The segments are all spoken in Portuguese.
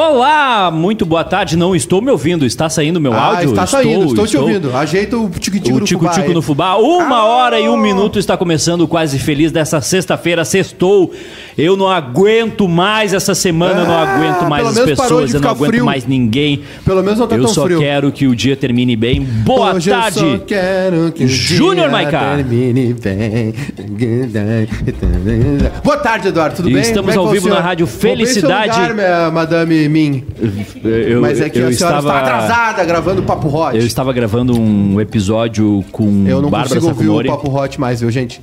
Olá, muito boa tarde. Não estou me ouvindo. Está saindo meu Ah, áudio? está saindo, estou, te ouvindo. Ajeita o tico-tico no Tico fubá Tico no Fubá. Uma hora e um minuto está começando o Quase Feliz dessa sexta-feira. Sextou. Eu não aguento mais essa semana, eu não Ah, aguento mais as pessoas, eu não aguento frio. mais ninguém. Pelo menos não tá eu tão só frio. quero que o dia termine bem. Boa Hoje tarde. Eu só quero que o Júnior Maiká. termine bem. Boa tarde, Eduardo. Tudo E bem? estamos é ao vivo na Rádio Felicidade. lugar, minha Madame Min. Eu, Mas é que eu a senhora estava, está atrasada gravando o Papo Hot. Eu estava gravando um episódio com Eu não Bárbara consigo ouvir Sacomori. o Papo Hot mais, viu, gente?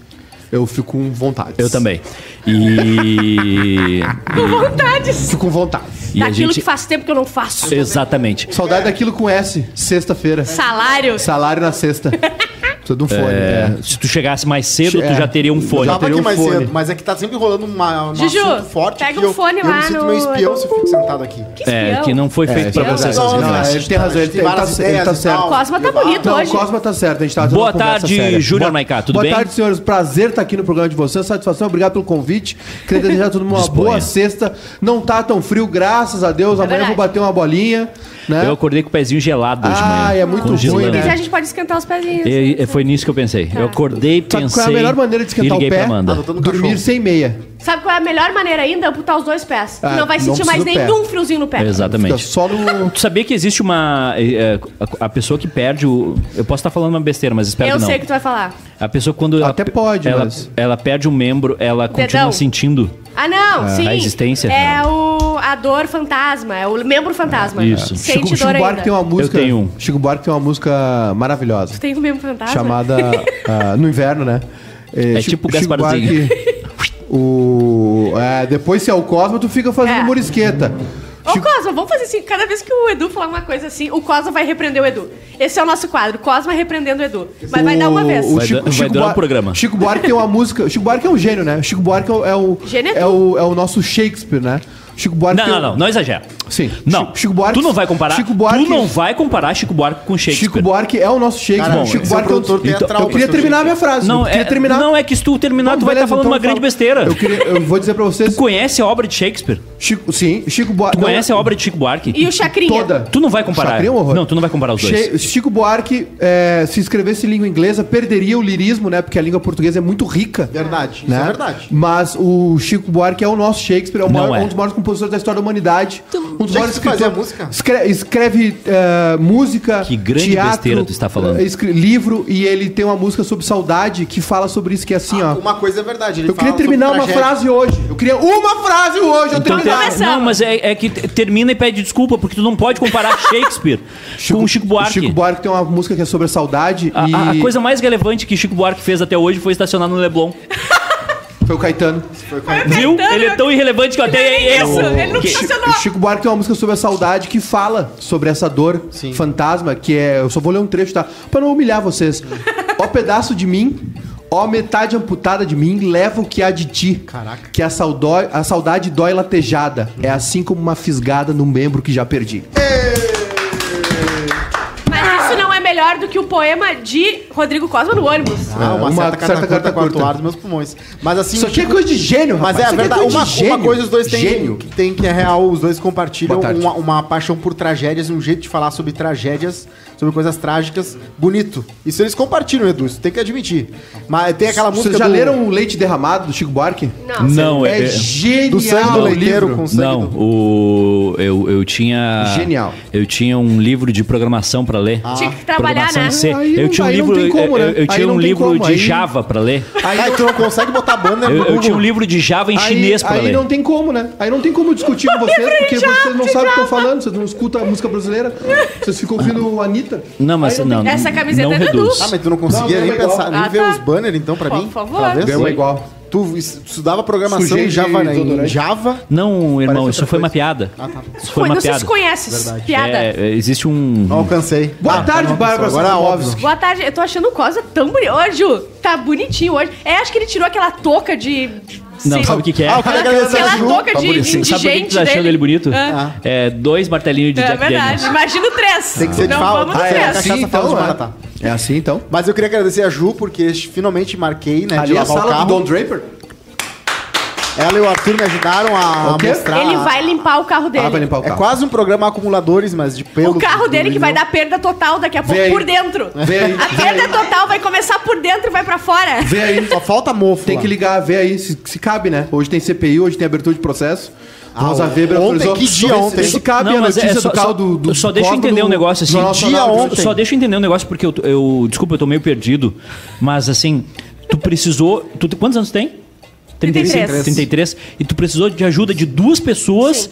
Eu fico com vontade. Eu também. E. Com vontades. Fico com vontade. e a Daquilo gente... que faz tempo que eu não faço. Exatamente. Saudade daquilo com S, sexta-feira. Salário. Salário na sexta. Precisa de um fone. É, é. Se tu chegasse mais cedo, tu É. já teria um fone. Já Tava teria aqui um mais fone. cedo, mas é que tá sempre rolando uma, um Juju, assunto forte pega que um eu, fone eu lá me sinto no- meio espião se eu fico sentado aqui. Que É, que não foi feito É, pra isso é você verdade. essas Não, coisas. ele tem razão, ele, Tem ele tá, várias ele tá certo. tal. Cosma tá bonito Não, hoje. o Cosma tá certo, a gente tá Boa uma tarde. Júnior Boa- Maiká, tudo Boa bem? tarde, senhores. Prazer estar aqui no programa de vocês. Satisfação, obrigado pelo convite. Queria desejar a todo mundo uma boa sexta. Não tá tão frio, graças a Deus. Amanhã eu vou É bater uma bolinha, né? Eu acordei com o pezinho gelado hoje de manhã. Ah, é muito ruim, né? quiser, a gente pode esquentar os pezinhos. E, e foi nisso que eu pensei. Eu acordei, Sabe pensei. qual é a melhor maneira de e esquentar o liguei pé? pra Amanda. Adotando um Dormir cachorro. sem meia. Sabe qual é a melhor maneira ainda? Amputar os dois pés. Ah, não vai não sentir mais precisa do nenhum friozinho no pé. Fica Exatamente. só no... Tu sabia que existe uma. é, a, a pessoa que perde o. Eu posso estar falando uma besteira, mas espero Eu que não. sei o que tu vai falar. A pessoa, quando. ela- Até pode, ela, mas- ela perde um membro, ela continua Dedão. sentindo. Ah, não, sim. A existência? É o, a dor fantasma, é o membro fantasma. Isso. Sente Chico, Chico dor Buarque ainda. tem uma música... tenho um. Chico Buarque tem uma música maravilhosa. Tem o membro fantasma? chamada ah, no inverno, né? É Chico- tipo Chico Gasparzinho. Buarque, o é, depois se é o Cosmo, tu fica fazendo É. morisqueta. Ô, Chico- Cosma, vamos fazer assim. Cada vez que o Edu falar uma coisa assim, o Cosma vai repreender o Edu. Esse é o nosso quadro, Cosma repreendendo o Edu. Mas vai dar uma vez. Vai dar- vai durar um programa. Chico Buarque tem uma música. Chico Buarque é um gênio, né? Chico Buarque é o, é o, Gênio é é o, é o nosso Shakespeare, né? Chico Buarque Não, não, não, não exagera. Sim. Não, Chico, Chico Buarque. tu não vai comparar. Chico Buarque. Tu não vai comparar Chico Buarque com Shakespeare. Chico Buarque é o nosso Shakespeare. Cara, Bom, Chico Buarque é o então, teatral Eu queria terminar a minha frase. Não, é, terminar. não, é que se tu terminar, Não, tu vai estar beleza, falando então uma grande falo. besteira. Eu, queria, eu vou dizer pra vocês. Tu conhece a obra de Shakespeare? Chico, sim, Chico Buarque. Tu conhece a obra de Chico Buarque? E o Chacrinha? Toda. Tu não vai comparar. Chacrinha é um horror. Não, tu não vai comparar os dois. Che- Chico Buarque, é, se escrevesse em língua inglesa, perderia o lirismo, né? Porque a língua portuguesa é muito rica. Verdade, isso Né? é verdade. Mas o Chico Buarque é o nosso Shakespeare, é, o Não maior- é. um dos maiores compositores da história da humanidade. Um dos Tinha maiores escritores. música. Escre- escreve é, música. Que grande teatro, besteira tu está falando. é, escre- livro, e ele tem uma música sobre saudade que fala sobre isso, que é assim, ó. Uma coisa é verdade. ele Eu queria terminar uma tragédia. frase hoje. Eu queria uma frase hoje, eu Então, terminar. começamos. não, mas é, é que te- termina e pede desculpa, porque tu não pode comparar Shakespeare com o Chico Buarque. Chico Buarque tem uma música que é sobre a saudade A, e a coisa mais relevante que Chico Buarque fez até hoje foi estacionar no Leblon. foi o Caetano. Viu? Ele é tão irrelevante que eu até É isso, ele não que- estacionou. Chico Buarque tem uma música sobre a saudade que fala sobre essa dor fantasma, que é. Eu só vou ler um trecho, tá? Pra não humilhar vocês. ó pedaço de mim, ó metade amputada de mim, leva o que há de ti. Caraca. Que a, saudó- a saudade dói latejada. É assim como uma fisgada num membro que já perdi. É melhor do que o poema de Rodrigo Cosma no ônibus. Ah, uma, Uma certa, certa carta carta curta, dos meus pulmões. Mas assim. Isso aqui é tipo, coisa de gênio, Mas rapaz. é a aqui verdade. de Uma, uma coisa os dois têm Gênio. que, tem que é real, os dois compartilham uma, uma paixão por tragédias, um jeito de falar sobre tragédias, sobre coisas trágicas, bonito. Isso eles compartilham, Edu, isso tem que admitir. Mas tem aquela música Vocês já do, leram o Leite Derramado do Chico Buarque? Não. Não, É, é. genial. do sangue do o leiteiro livro. com sangue Não, do... o eu, eu tinha Genial. Eu tinha um livro de programação pra ler. Tinha que trabalhar, né? C. Aí eu tinha um aí livro, como, eu, né? eu Aí tinha um livro como, de aí- Java pra ler. Aí Ah, tu não consegue botar banner no Eu, eu tinha um livro de Java em Aí, chinês pra aí ler. não tem como, né? Aí não tem como discutir com vocês, porque vocês não sabem o que estão falando, vocês não escutam a música brasileira, vocês ficam ouvindo a Anitta. Não, mas não. tem- Essa camiseta não é do Edu. reduz. Ah, mas tu não conseguia Não, nem não é pensar, igual. nem Ah, ver tá. os banners então pra Por mim? favor. Pra ver? Ganhou uma igual. Tu es- estudava programação em Java, né? em. Java. Não, irmão, isso foi uma coisa. piada. Ah, tá. Isso foi uma não sei piada. se conhece. Piada. É, é, existe um. Não alcancei. Boa Ah, tarde, não Bárbara. Agora é óbvio. Boa tarde, eu tô achando o Cosa tão bonito. Ô, Ju, tá bonitinho hoje. É, acho que ele tirou aquela touca de. Não, sei- sabe o que, que é? Ah, eu quero agradecer a Aquela Ju. touca Tá de, de Sabe por que que indigente tu tá achando dele. ele bonito? Ah. É dois martelinhos de É Jack verdade. Daniels. Imagina o três. Tem que ser de Não no Ah, é, três. cachaça assim, fala de então, Maratá. é. É assim então. Mas eu queria agradecer a Ju, porque finalmente marquei, né, Ali de é a lavar o sala carro. do Don Draper? Ela e o Arthur me ajudaram a, O quê? mostrar. Ele vai limpar o carro dele. Ah, vai limpar o É carro. quase um programa acumuladores, mas de pelo. O carro do dele que vai dar perda total daqui a pouco, Vem por dentro. Vem aí, A vem perda total vai começar por dentro e vai pra fora. Vê aí. Só falta mofo. Tem lá. que ligar, vê aí se, se cabe, né? Hoje tem CPI, hoje tem abertura de processo. Ah, Rosa Weber ontem, autorizou. que dia ontem? Se cabe Não, a mas é notícia só- do carro do, do só deixa eu entender no um negócio assim. Dia ontem. Só deixa eu entender um negócio, porque eu, eu. Desculpa, eu tô meio perdido. Mas assim, tu precisou. Tu, quantos anos tem? 33. 33. E tu precisou de ajuda de duas pessoas. Sim.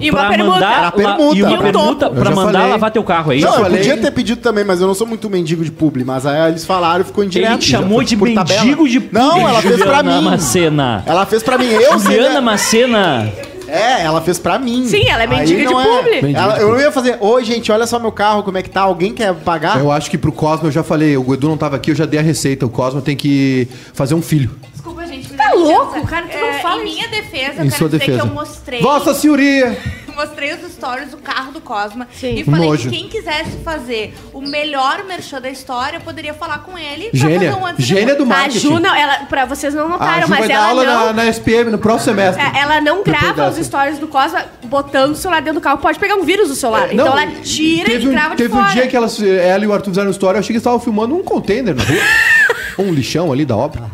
E uma pra permuta. mandar permuta. E uma permuta pra mandar falei. lavar teu carro, é isso? Não, eu falei. podia ter pedido também, mas eu não sou muito mendigo de publi. Mas aí eles falaram e ficou indireto. Ele te chamou de mendigo tabela. de Não, ela fez pra Juliana mim. Macena. Ela fez pra mim. Eu sei. Juliana Macena. É, ela fez pra mim. Sim, ela é mendiga de não publi. Ela- eu não ia fazer, oi gente, olha só meu carro, como é que tá? Alguém quer pagar? Eu acho que pro Cosmo, eu já falei, o Edu não tava aqui, eu já dei a receita. O Cosmo tem que fazer um filho. Desculpa, gente. Tá louco? Cara, tu não É, fala Em minha defesa, eu Em quero sua dizer defesa. que eu mostrei... Vossa Senhoria! Mostrei os stories do carro do Cosma. Sim. E falei Nojo. que quem quisesse fazer o melhor merchan da história, poderia falar com ele. pra Gênia. fazer um antes Gênia do A marketing. Ju, não, ela, pra vocês não A notaram, Ju mas vai dar ela aula não... na, na SPM no próximo semestre. É, Ela não grava os stories do Cosma botando o celular dentro do carro. Pode pegar um vírus do celular. então Não, ela tira teve e um, grava de Teve fora. um dia que elas, ela e o Arthur fizeram história, eu achei que eles estavam filmando um container na rua. um lixão ali da obra.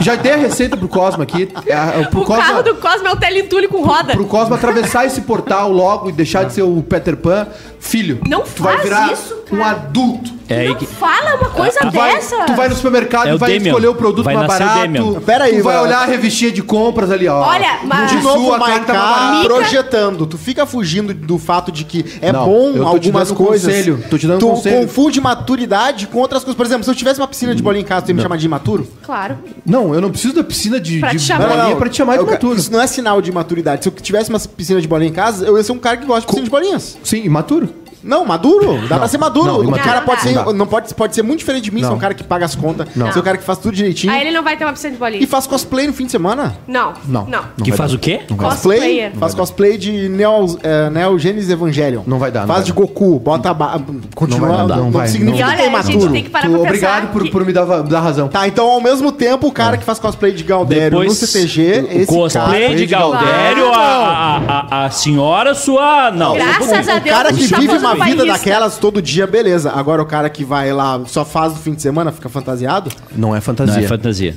Já dei a receita pro Cosmo aqui. É, pro O Cosmo, carro do Cosma é o teletule com roda. pro Cosmo atravessar esse portal logo e deixar de ser o Peter Pan. Filho, Não tu vai virar isso, um adulto. É não que. fala uma coisa Tu vai, dessa. tu vai no supermercado É e vai Damian. escolher o produto Vai mais barato. Pera aí, tu vai vai- olhar a revistinha de compras ali, ó. Olha, mas- De novo, sua Maiká barata. projetando. Tu fica fugindo do fato de que é Não, bom eu tô te algumas dando um coisas. conselho, tô te dando um tu conselho. confunde maturidade com outras coisas. Por exemplo, se eu tivesse uma piscina de bolinha em casa, tu ia me chamar de imaturo? Claro. Não, eu não preciso da piscina de, Pra de bolinha pra te chamar de imaturo. Isso não é sinal de maturidade. Se eu tivesse uma piscina de bolinha em casa, eu ia ser um cara que gosta de piscina de bolinhas. Sim, imaturo. Não, maduro. Dá pra ser maduro. não, o cara Não, pode não ser. Não pode, pode ser muito diferente de mim, Não. ser um cara que paga as contas, Não. ser um cara que faz tudo direitinho. Aí ele não vai ter uma piscina de bolinha. E faz cosplay no fim de semana. Não, Não. não. Não Que faz dar. o quê? Cosplay, faz cosplay de Neo, é, Neo Genesis Evangelion. Não vai dar, não Faz vai de dar. Goku, bota a ba... Continua, Não vai dar, não, não vai, significa não que é olha, a gente imaturo. tem que parar Tu- pra obrigado por, que- por me dar, dar razão. Tá, então ao mesmo tempo, o cara que faz cosplay de Galdério no CTG, o cosplay cara... de Galdério, a, senhora sua. Não. Graças a O Deus, cara não que vive uma no vida daquelas todo dia, beleza. Agora o cara que vai lá, só faz no fim de semana, fica fantasiado. Não é Não fantasia. é fantasia.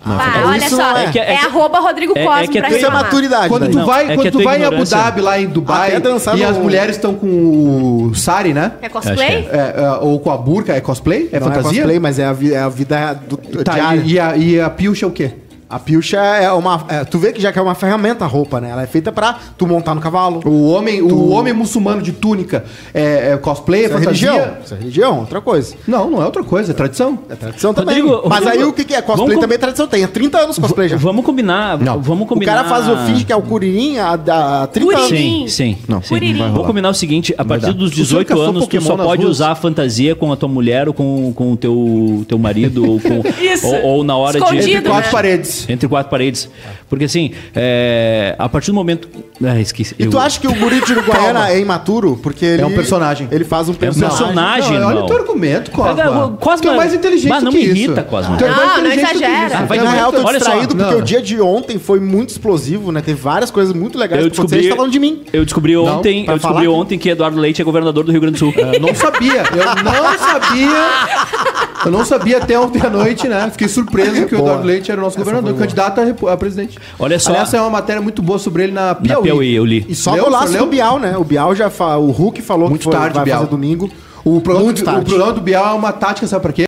Ah, olha Isso só, não é, é. que- é que- arroba Rodrigo é- é Cosme que é pra tu- Isso é maturidade. Quando daí. tu Não, vai, é que quando é tu vai em Abu. Dhabi, lá em Dubai, e no- as mulheres estão com o sari, né? É cosplay? É, é, ou com a burca, é cosplay? É Não é fantasia? cosplay, mas é a, vi- é a vida do, Tá, diária. e, e a, e a pilcha é o quê? A pilcha é uma. é, tu vê que já que é uma ferramenta a roupa, né? Ela é feita pra tu montar no cavalo. O homem, o homem muçulmano de túnica é, é cosplay, é Isso é fantasia? religião. Isso é religião, outra coisa. Não, não é outra coisa, é tradição. É tradição também. Rodrigo, Mas Rodrigo, aí o que, que é? Cosplay também é tradição. Tem há 30 anos cosplay já. Vamos combinar. Não. Vamos O combinar. cara faz o finge que é o Curirim há, há 30 anos. Sim, sim. Não, sim. Curirim. não rolar. combinar o seguinte: a partir dos Tu sempre 18 caçou anos, tu só pode ruas? usar a fantasia com a tua mulher ou com, com o teu, teu marido ou, com, Isso. ou, ou na hora Escondido, de. Entre quatro né? paredes. Entre quatro paredes. Porque assim, é, a partir do momento. Ah, esqueci. E Eu- tu acha que o guri de Uruguaiana é imaturo? Porque ele... É um personagem. Ele faz um personagem. personagem. Não, olha irmão. o teu argumento, Cosma. Cara, Cosma- Tu é mais inteligente Mas não que me isso. irrita, Cosma. Tu é mais Não, não que exagera. isso. Ah, vai é Na real, tô Olha só. distraído porque Não. o dia de ontem foi muito explosivo, né? Teve várias coisas muito legais Eu que aconteceram. descobri, Você tá falando de mim. eu descobri ontem, pra eu descobri falar que- ontem que Eduardo Leite é governador do Rio Grande do Sul. Eu não sabia, eu não sabia. Eu não sabia até ontem à noite, né? Fiquei surpreso que o. Eduardo Leite era o nosso governador, candidato a, a presidente. Olha só. Aliás, é uma matéria muito boa sobre ele na Na Piauí. Piauí, eu li. E só Leu? golaço Leu? do Bial, né? O Bial já fa... O Hulk falou Muito que foi, tarde, vai Bial. fazer domingo. O programa, Muito do, o programa do Bial é uma tática, sabe pra quê?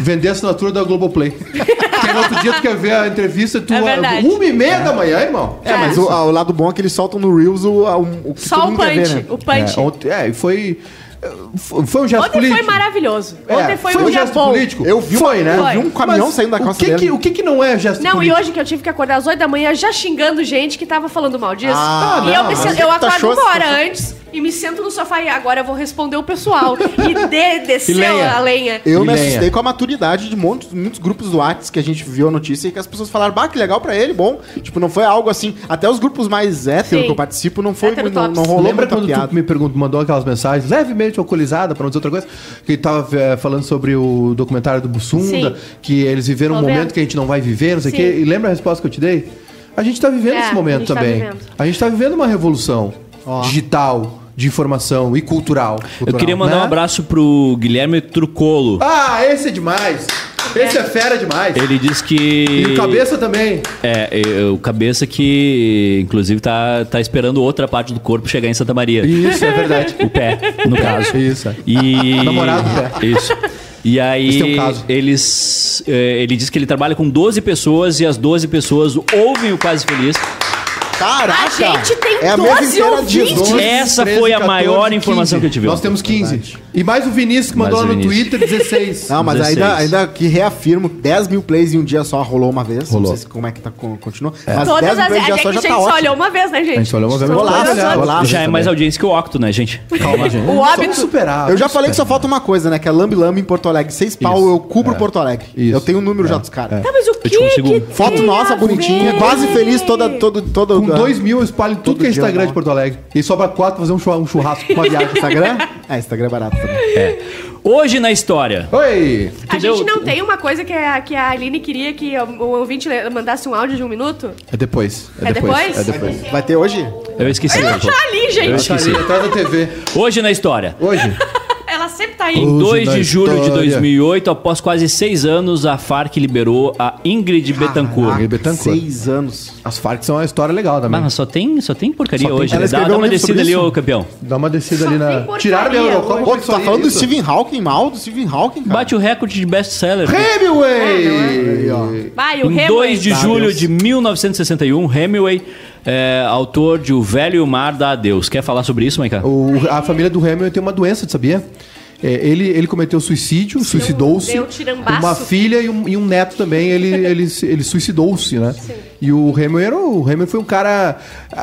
Vender a assinatura da Globoplay. Porque no outro dia tu quer ver a entrevista, tu. É verdade. uma e meia da manhã, irmão. É, mas o, o lado bom é que eles soltam no Reels o, o, o que Só o quer ver, punch. né? O punch. É, ontem, é, e foi. Foi um gesto Ontem político. foi maravilhoso. É, Ontem foi, um dia gesto bom. político. Eu vi, foi, uma- né? eu vi um Foi. caminhão Mas saindo da o costa que dele. que, o que que não é gesto Não, político? e hoje que eu tive que acordar às 8 da manhã já xingando gente que tava falando mal disso. Ah, e eu, não, preciso, mas eu tu acordo uma hora antes e me sento no sofá e agora eu vou responder o pessoal. E de, desceu lenha. a lenha. Eu E me lenha. assustei com a maturidade de muitos, muitos grupos do Whats que a gente viu a notícia e que as pessoas falaram, bah, que legal pra ele, bom. Tipo, não foi algo assim. Até os grupos mais héteros Sim. que eu participo não foi. Hétero Não, não rolou Lembra muita quando piada. tu me perguntou, mandou aquelas mensagens levemente alcoolizada, pra não dizer outra coisa, que tava eh, falando sobre o documentário do Bussunda, Sim. que eles viveram um Tô momento vendo. que a gente não vai viver, não sei o quê. E lembra a resposta que eu te dei? A gente tá vivendo É, esse a momento gente tá também. vivendo. a gente tá vivendo uma revolução Ó. digital, de informação e cultural. Eu queria mandar né? um abraço pro Guilherme Trucolo. Ah, esse é demais! Esse é fera demais! Ele disse que. E o cabeça também. É, é, o cabeça que, inclusive, tá, tá esperando outra parte do corpo chegar em Santa Maria. Isso, é verdade. O pé, no caso. Isso, é. E... Namorado do pé. Isso. E aí, um caso. eles. é, ele diz que ele trabalha com 12 pessoas e as 12 pessoas ouvem o Quase Feliz. Caraca! A gente tem é a 12 mesa inteira de ouvintes. 12. Essa 13, foi a 14, maior 15. informação que eu tive. Nós temos 15. E mais o Vinícius que mandou lá no Vinícius. Twitter 16. Não, mas 16. ainda, ainda que reafirmo, 10 mil plays em um dia só rolou uma vez. Rolou. Não sei se como é que tá, con- continua. Mas Todas 10 mil as plays em um é dia que só a já gente tá só ótimo. olhou uma vez, né, gente? A gente só olhou uma vez. Só Golaço, né? só- Golaço. Já é mais audiência que o Octo, né, gente? Calma, gente. O óbito. superar. Eu já falei que só falta uma coisa, né? Que é Lambi Lambi em Porto Alegre. Seis pau, eu cubro Porto Alegre. Eu tenho o número já dos caras. Tá, mas o que. Foto nossa, a bonitinha, quase feliz, toda, todo, todo. 2 mil eu espalho tudo que é dia Instagram não. de Porto Alegre. E sobra 4 fazer um churra- um churrasco com uma viagem. Instagram? É, Instagram é barato também. Hoje na história. Oi! A gente não tem uma coisa que a, que a Aline queria que o, o ouvinte mandasse um áudio de um minuto? É depois. É depois? É depois. Vai ter hoje? Eu esqueci. Ela tá ali, Eu gente. Tá esqueci. ali, atrás da TV. Hoje na história. Hoje. Ela sempre tá aí. Em Hoje 2 na de julho de história. 2008, após quase seis anos, a Farc liberou a Ingrid Betancourt. Ingrid Betancourt. Seis anos. As Farc são uma história legal também. Mas só tem, só tem porcaria Só tem- hoje. Ela né? Dá, dá um uma descida ali, ô campeão. Dá uma descida Só ali tem na. Tiraram minha hoje. Eurocopa. Pô, tu tá isso falando do isso. Stephen Hawking mal? Do Stephen Hawking, cara. Bate o recorde de best-seller. Hemingway! Vai, o Em Hemingway. 2 de julho de 1961, Hemingway, é, autor de O Velho e o Mar dá Adeus. Quer falar sobre isso, Maica? O- a família do Hemingway tem uma doença, sabia? É, ele, ele cometeu suicídio, suicidou-se. Uma filha e um, e um neto também, ele, ele, ele suicidou-se, né? E o Hemingway, era, o Hemingway foi um cara...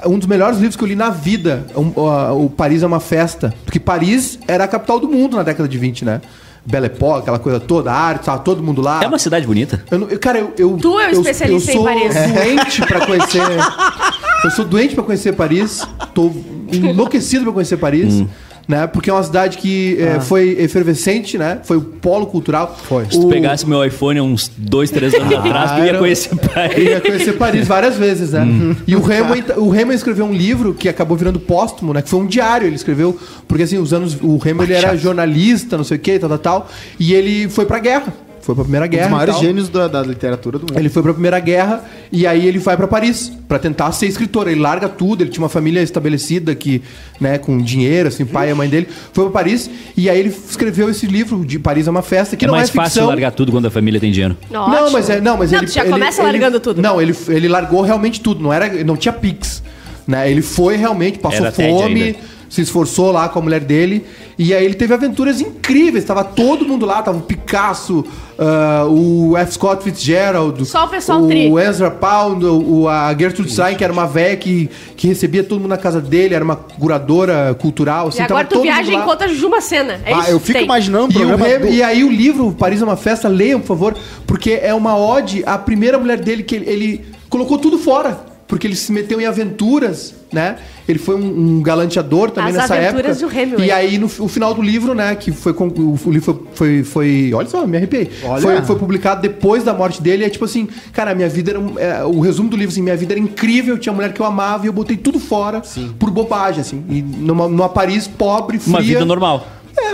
Um dos melhores livros que eu li na vida. Um, a- o Paris é uma festa. Porque Paris era a capital do mundo na década de 20, né? Belle Époque, aquela coisa toda, a arte, tava todo mundo lá. É uma cidade bonita. Eu, não- eu- cara, eu, eu. Tu é o eu, especialista eu em sou Paris. doente pra conhecer. eu sou doente pra conhecer Paris. Tô enlouquecido pra conhecer Paris. Né? Porque é uma cidade que é, foi efervescente, né? Foi o polo cultural. Foi. Se tu pegasse meu iPhone uns dois, três anos atrás, tu ia conhecer Eu Paris. ia conhecer Paris várias vezes, né? E o Hemingway, o Hemingway escreveu um livro que acabou virando póstumo, né? Que foi um diário, ele escreveu. Porque assim, os anos. O Hemingway ele era jornalista, não sei o que, tal, tal, tal. E ele foi pra guerra. Foi pra Primeira Um Guerra. dos e maiores tal. gênios da, da literatura do mundo. Ele foi pra Primeira Guerra e aí ele vai pra Paris pra tentar ser escritor. Ele larga tudo, ele tinha uma família estabelecida que, né, com dinheiro, assim, pai e a mãe dele. Foi pra Paris e aí ele escreveu esse livro de Paris é uma festa que É não mais é ficção. fácil largar tudo quando a família tem dinheiro. Não, Ótimo. mas é, não, mas Não, ele já ele- começa ele- largando tudo. Não, ele ele largou realmente tudo, não era, não tinha Pix, né? Ele foi realmente, passou Era fome, se esforçou lá com a mulher dele e aí ele teve aventuras incríveis, tava todo mundo lá, tava o Picasso, ah, o F. Scott Fitzgerald, Só o pessoal o tri. Ezra Pound, o, a Gertrude Stein, que era uma véia que, que recebia todo mundo na casa dele, era uma curadora cultural, assim, E agora tava tu viaja e encontra Juma Cena. É Ah, isso eu fico tem. imaginando um E, o programa. Do- e aí o livro Paris é uma festa, leiam, por favor, porque é uma ode à primeira mulher dele que ele, ele colocou tudo fora, porque ele se meteu em aventuras, né? Ele foi um, um galanteador também As nessa aventuras época. do Hemingway. E aí no o final do livro, né, que foi com- o, livro foi, foi, foi- olha só, me arrepiei. Olha. Foi, foi publicado depois da morte dele, é tipo assim, cara, minha vida era um- é, o resumo do livro assim, minha vida era incrível, tinha mulher que eu amava e eu botei tudo fora por bobagem assim. E numa, numa Paris pobre, fria. Uma vida normal.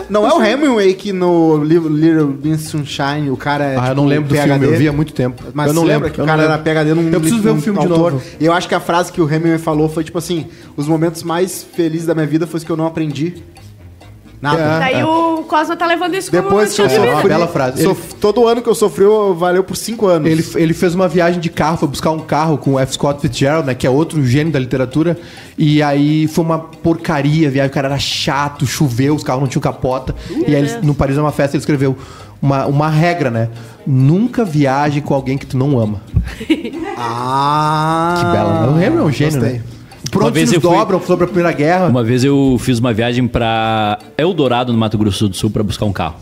Não é o Hemingway que no livro Little Miss Sunshine o cara é. Ah, eu tipo, não lembro do PhD? filme, eu vi há muito tempo. Mas eu não lembro que eu o cara era PhD num Eu preciso ver o filme de novo. E eu acho que a frase que o Hemingway falou foi tipo assim: os momentos mais felizes da minha vida foi os que eu não aprendi. Nada. É. Daí o Cosma tá levando isso Depois que eu de sofri- bela frase. sof- todo ano que eu sofri eu- valeu por cinco anos. Ele, ele fez uma viagem de carro, foi buscar um carro com o F. Scott Fitzgerald, né? Que é outro gênio da literatura. E aí foi uma porcaria a viagem. O cara era chato, choveu, os carros não tinham capota. e aí, ele, no Paris é uma festa, ele escreveu uma, uma regra, né? Nunca viaje com alguém que tu não ama. Ah. Que bela. né? O Hemingway é um gênio, gostei. né? Por Uma vez eu fui- dobram sobre a Primeira Guerra. Uma vez eu fiz uma viagem pra Eldorado, no Mato Grosso do Sul, pra buscar um carro.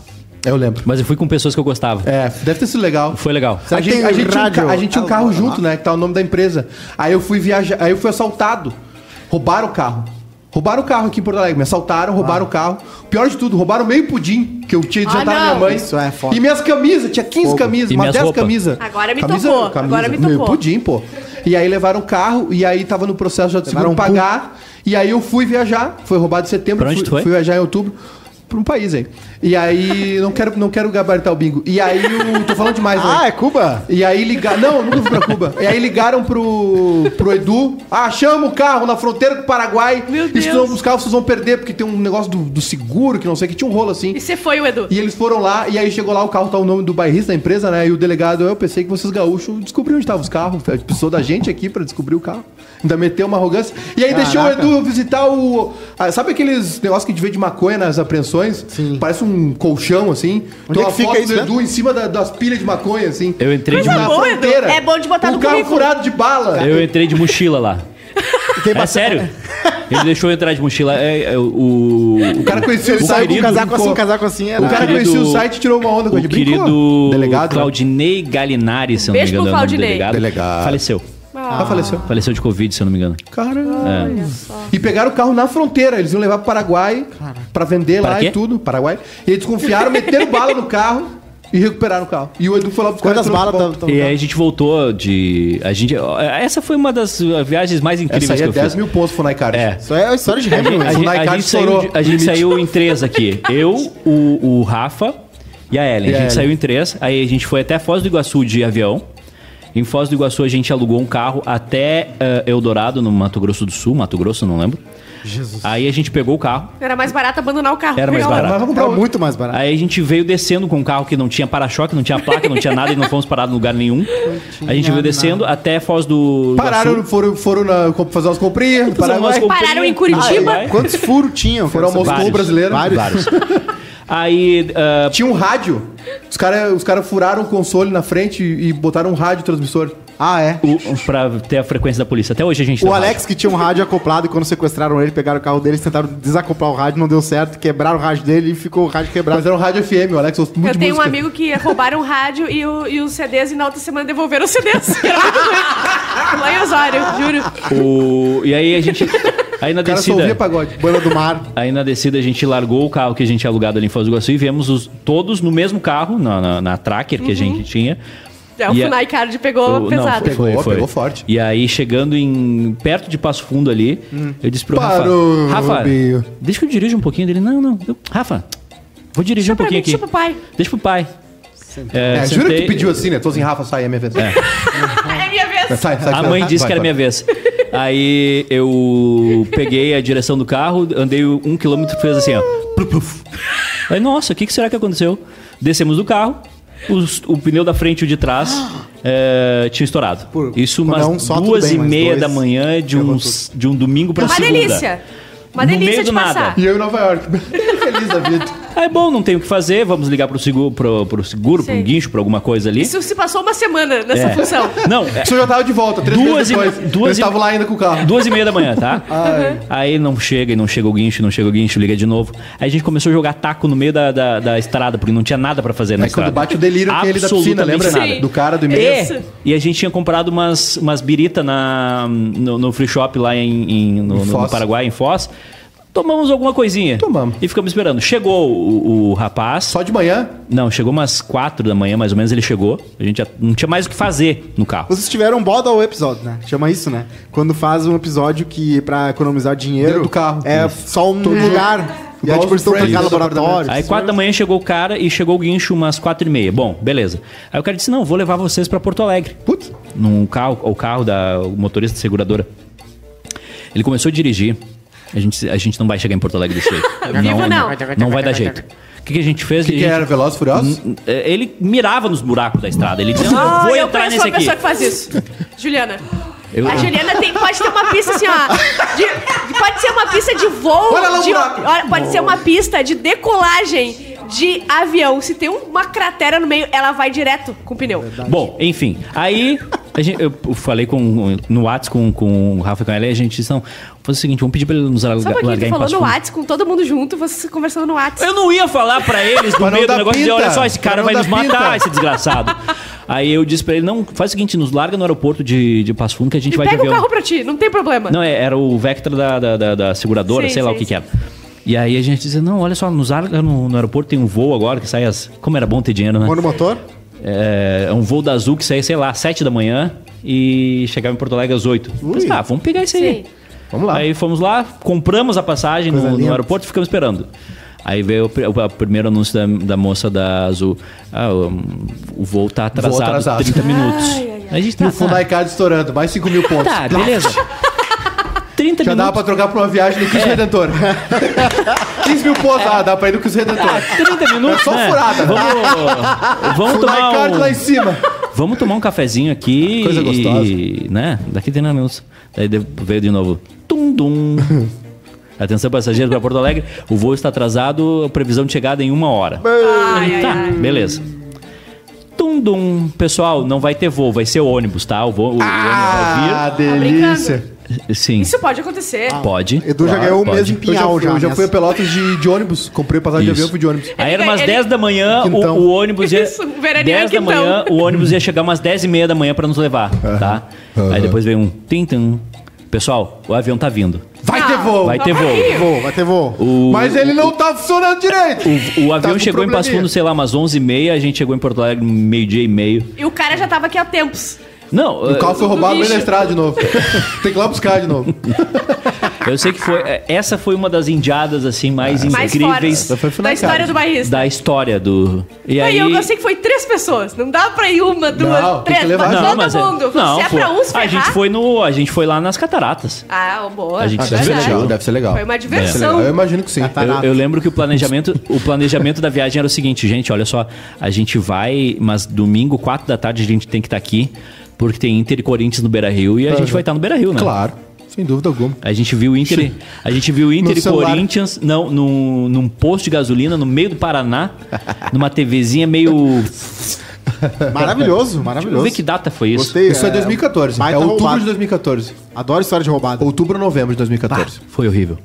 Eu lembro. Mas eu fui com pessoas que eu gostava. É, deve ter sido legal. Foi legal. A gente, a gente tinha um a gente tinha um carro junto, né? Que tá o nome da empresa. Aí eu fui viajar, aí eu fui assaltado. Roubaram o carro. Roubaram o carro aqui em Porto Alegre. Me assaltaram, roubaram o carro. Pior de tudo, roubaram meio pudim que eu tinha de Ah, jantar na minha mãe. Isso é foda. E minhas camisas, tinha 15 camisas, E umas minhas 10 roupas. camisas. Agora me Camisa- tocou, camisa- agora me Meu tocou. pudim, pô. E aí levaram o carro e aí tava no processo já de seguro um pagar. E aí eu fui viajar. Foi roubado em setembro. Pra onde fui, tu foi? fui viajar em outubro. Pra um país aí. E aí, não quero, não quero gabaritar o bingo. E aí, eu tô falando demais, né? Ah, é Cuba? E aí ligaram. Não, eu nunca fui pra Cuba. E aí ligaram pro, pro Edu. Ah, chama o carro na fronteira com o Paraguai. Meu E se Deus. não buscar, vocês vão perder, porque tem um negócio do, do seguro, que não sei, que tinha um rolo assim. E você foi o Edu. E eles foram lá, e aí chegou lá, o carro tá o nome do bairrista da empresa, né? E o delegado, eu pensei que vocês gaúchos descobriam onde estavam os carros. Precisou da gente aqui pra descobrir o carro. Ainda meteu uma arrogância. E aí deixou o Caraca. Edu visitar o. ah, sabe aqueles negócios que a gente vê de maconha nas apreensões? Sim. Parece um colchão, assim. Onde Tem é fica foto isso do mesmo? Edu em cima da- das pilhas de maconha, assim. Eu entrei de, Coisa na boa, Edu. fronteira. É bom de botar no carro currículo. furado de bala. eu entrei de mochila lá. Tem É bastante- sério? Ele deixou eu entrar de mochila. É, é, o, O cara conhecia Ele o saiu com um querido, casaco assim, um casaco assim. Era... O cara querido- conhecia o site e tirou uma onda com o ele. Brincou. querido Delegado. né? Claudinei Galinari, se eu não Beijo me engano. pro é o nome do Claudinei. delegado. Delegado. Faleceu. Ah, faleceu. Faleceu de Covid, se eu não me engano. Caramba. E pegaram o carro na fronteira. Eles iam levar pro Paraguai pra vender Para lá quê? e tudo. Paraguai. E eles desconfiaram, meteram bala no carro e recuperaram o carro. E o Edu foi lá buscar Quantas balas volta. tão- E aí a gente voltou de. A gente, essa foi uma das viagens mais incríveis Essa aí é que eu 10 fiz. mil pontos, Funai Card. É. Isso é a história de A Hamilton. gente, a gente- a gente saiu, a gente saiu em três aqui. Eu, o, o Rafa e a Ellen. E a a gente Ellen. saiu em três. Aí a gente foi até Foz do Iguaçu de avião. Em Foz do Iguaçu a gente alugou um carro até eh, Eldorado, no Mato Grosso do Sul. Mato Grosso, não lembro. Jesus. Aí a gente pegou o carro. Era mais barato abandonar o carro. Era mais barato. Mas vamos comprar Era muito mais barato. Aí a gente veio descendo com um carro que não tinha para-choque, não tinha placa, não tinha nada e não fomos parados em lugar nenhum. A gente veio descendo até Foz do Pararam, Iguaçu. foram, foram na, fazer umas comprinhas comprinhas. Pararam em Curitiba. Ah. Quantos furos tinham? Foram ao. Moscou brasileiro. Vários. Vários. Aí ah, Tinha um rádio. Os caras os cara furaram o console na frente e botaram um rádio transmissor. Ah, é. o, pra ter a frequência da polícia. Até hoje a gente O Alex que tinha um rádio acoplado e quando sequestraram ele, pegaram o carro dele, tentaram desacoplar o rádio, não deu certo, quebraram o rádio dele e ficou o rádio quebrado. Mas era um rádio FM, o Alex muito Eu tenho um música. amigo que roubaram o rádio e, o- e os CDs e na outra semana devolveram os CDs. Lá em Osório, juro. O, e aí a gente. Aí na O cara só ouvia descida. pagode. Banda do Mar. Aí na descida a gente largou o carro que a gente tinha alugado ali em Foz do Iguaçu e viemos os, todos no mesmo carro, na, na, na Tracker que a gente tinha. É, o Funai Card pegou O- pesado. Não, foi, Pegou, foi. pegou forte. E aí, chegando em perto de Passo Fundo ali, eu disse pro Parou, Rafa, Rafa, Rubinho. deixa que eu dirijo um pouquinho dele. Não, não. Eu, Rafa, vou dirigir Deixa um pouquinho mim, aqui. deixa pro pai. Deixa pro pai. É, É, jura que tu pediu assim, né? Tô assim, Rafa, sai, é minha vez. É minha vez. Sai, sai, A mãe disse Vai, que era vai. minha vez. Aí eu peguei a direção do carro, andei um quilômetro, fez assim, ó. Pluf, pluf. Aí, nossa, o que, que será que aconteceu? Descemos do carro, os- o pneu da frente e o de trás é, tinha estourado. Por- Isso umas é um só, duas bem, e meia da manhã de, ferrou uns, de um domingo pra Uma segunda. delícia. Uma No delícia meio de do nada. passar. E eu em Nova York. Feliz da vida. Aí, bom, não tem o que fazer, vamos ligar pro seguro, pro, pro seguro, pro Sim. guincho, pra alguma coisa ali. Isso se passou uma semana nessa É. função. Não, é, O senhor já tava de volta, três Duas dias e- depois. duas Eles e- estavam lá ainda com o carro. Duas e meia da manhã, tá? Ai. Aí não chega, e não chega o guincho, não chega o guincho, liga de novo. Aí a gente começou a jogar taco no meio da, da, da estrada, porque não tinha nada pra fazer na Aí estrada. quando bate o delírio, que é ele da piscina, lembra? nada. Do cara do e-mail. Isso. E a gente tinha comprado umas, umas birita na, no, no free shop lá em, em- no, Em no. Paraguai, em Foz. Tomamos alguma coisinha. Tomamos. E ficamos esperando. Chegou o, o rapaz. Só de manhã? Não, chegou umas quatro da manhã, mais ou menos, ele chegou. A gente já não tinha mais o que fazer no carro. Vocês tiveram um boda ao episódio, né? Chama isso, né? Quando faz um episódio que pra economizar dinheiro. Dentro do carro. É só um lugar. E aí, tipo, eles estão trancando laboratório. Aí quatro da manhã chegou o cara e chegou o guincho umas quatro e meia. Bom, beleza. Aí o cara disse, não, vou levar vocês pra Porto Alegre. Putz. Num carro, o carro da o motorista da seguradora. Ele começou a dirigir. A gente, a gente não vai chegar em Porto Alegre desse jeito. Vivo não. Não vai dar jeito. O que, que a gente fez? O que, que gente- era? Velozes e Furiosos? N- é, Ele mirava nos buracos da estrada. Ele dizia, não, Ah, vou eu entrar conheço nesse uma pessoa aqui. que faz isso. Juliana. Eu- A Juliana tem, pode ter uma pista assim, ó. de- de- pode ser uma pista de voo. Olha lá o de- buraco. pode ser uma pista de decolagem de avião. Se tem uma cratera no meio, ela vai direto com o pneu. Bom, enfim. Aí gente- eu falei com, no WhatsApp com, com o Rafa e com ela e a gente disse, não, faz o seguinte, vamos pedir pra ele nos largar, Sabe aqui, largar em falou no. WhatsApp com todo mundo junto, vocês conversando no WhatsApp. Eu não ia falar pra eles no meio do negócio, dizer, olha só, esse cara vai nos matar, pinta. esse desgraçado. Aí eu disse pra ele, não, faz o seguinte, nos larga no aeroporto de, de Passo Fundo que a gente E vai de pega o carro pra ti, não tem problema. Não, é- era o Vectra da, da, da- da seguradora, Sim, sei lá sim, o que sim. que era. E aí a gente disse, não, olha só, nos larga no, no aeroporto tem um voo agora que sai às... Como era bom ter dinheiro, né? Mano motor? É, é um voo da Azul que sai, sei lá, às 7 da manhã e chegava em Porto Alegre às 8. Mas, tá, vamos pegar isso aí. Sim. Vamos lá. Aí fomos lá, compramos a passagem no, no aeroporto e ficamos esperando. Aí veio o, pri- o primeiro anúncio da, da moça da Azul. Ah, o, o voo tá atrasado, atrasado. 30 minutos. Ai, ai, ai. A gente E tá, o Fundai Card estourando, mais 5 mil pontos. tá, beleza. 30 Já dava minutos. pra trocar pra uma viagem no Cristo É. Redentor. 15 mil pontos, ah, dá pra ir no Cristo Redentor. 30 minutos, É só né? furada. Vamos, vamos tomar Card um, lá em cima. Vamos tomar um cafezinho aqui. Coisa gostosa. E, né? Daqui 30 minutos. Daí veio de novo. Tum, dum. Atenção, passageiros para Porto Alegre. O voo está atrasado, previsão de chegada em uma hora. Ai, ai, tá, ai. beleza. Dum. Pessoal, não vai ter voo, vai ser ônibus, tá? O, voo, o Ah, ônibus delícia. vai vir. Sim, Isso pode acontecer. pode. Edu já Claro, ganhou o pode. mês em Eu já, Pinhal já. eu já nessa. fui a Pelotas de, de ônibus. Comprei passagem de Isso. avião, fui de ônibus. Aí era umas Ele- 10 da manhã, o, o ônibus ia. Isso, veraneio 10 da em Quintão. manhã, o ônibus ia chegar umas 10 e meia da manhã pra nos levar, tá? Aí depois veio um tim tim. Pessoal, o avião tá vindo. Vai Ah, ter voo. Vai ter voo. vai. Voo, vai ter voo. O, Mas ele não tá funcionando direito. o, o avião com chegou em Passo probleminha. Fundo, sei lá, umas 11h30, a gente chegou em Porto Alegre meio-dia e meio. E o cara já tava aqui há tempos. Não, O carro foi do roubado no meio da bicho. estrada de novo. Tem que ir lá buscar de novo. eu sei que foi. é, Essa foi uma das indiadas, assim, mais Mais incríveis fortes da história do bairrista. da história do. E Aí aí. eu sei que foi três pessoas. Não dá pra ir uma, duas, Não, tem três. que levar Mas junto. todo mas é- mundo. não, Se é foi- pra uns a gente foi no, a gente foi lá nas cataratas. Ah, boa. A gente Ah, deve ser legal, deve ser legal. Foi uma Deve ser diversão. Eu imagino que sim. Eu, eu lembro que o planejamento, o planejamento da viagem era o seguinte, gente, olha só, a gente vai, mas domingo, 4 da tarde, a gente tem que estar aqui, porque tem Inter e Corinthians no Beira Rio e a gente vai estar no Beira Rio, né? Claro, sem dúvida alguma. A gente viu Inter, a gente viu Inter No e celular. Corinthians não, num, num posto de gasolina no meio do Paraná, numa TVzinha meio. Maravilhoso, Vamos maravilhoso. ver que data foi isso. Gostei. Isso é 2014. baita É outubro roubado. de 2014. Adoro história de roubada. Outubro ou novembro de 2014. Foi horrível.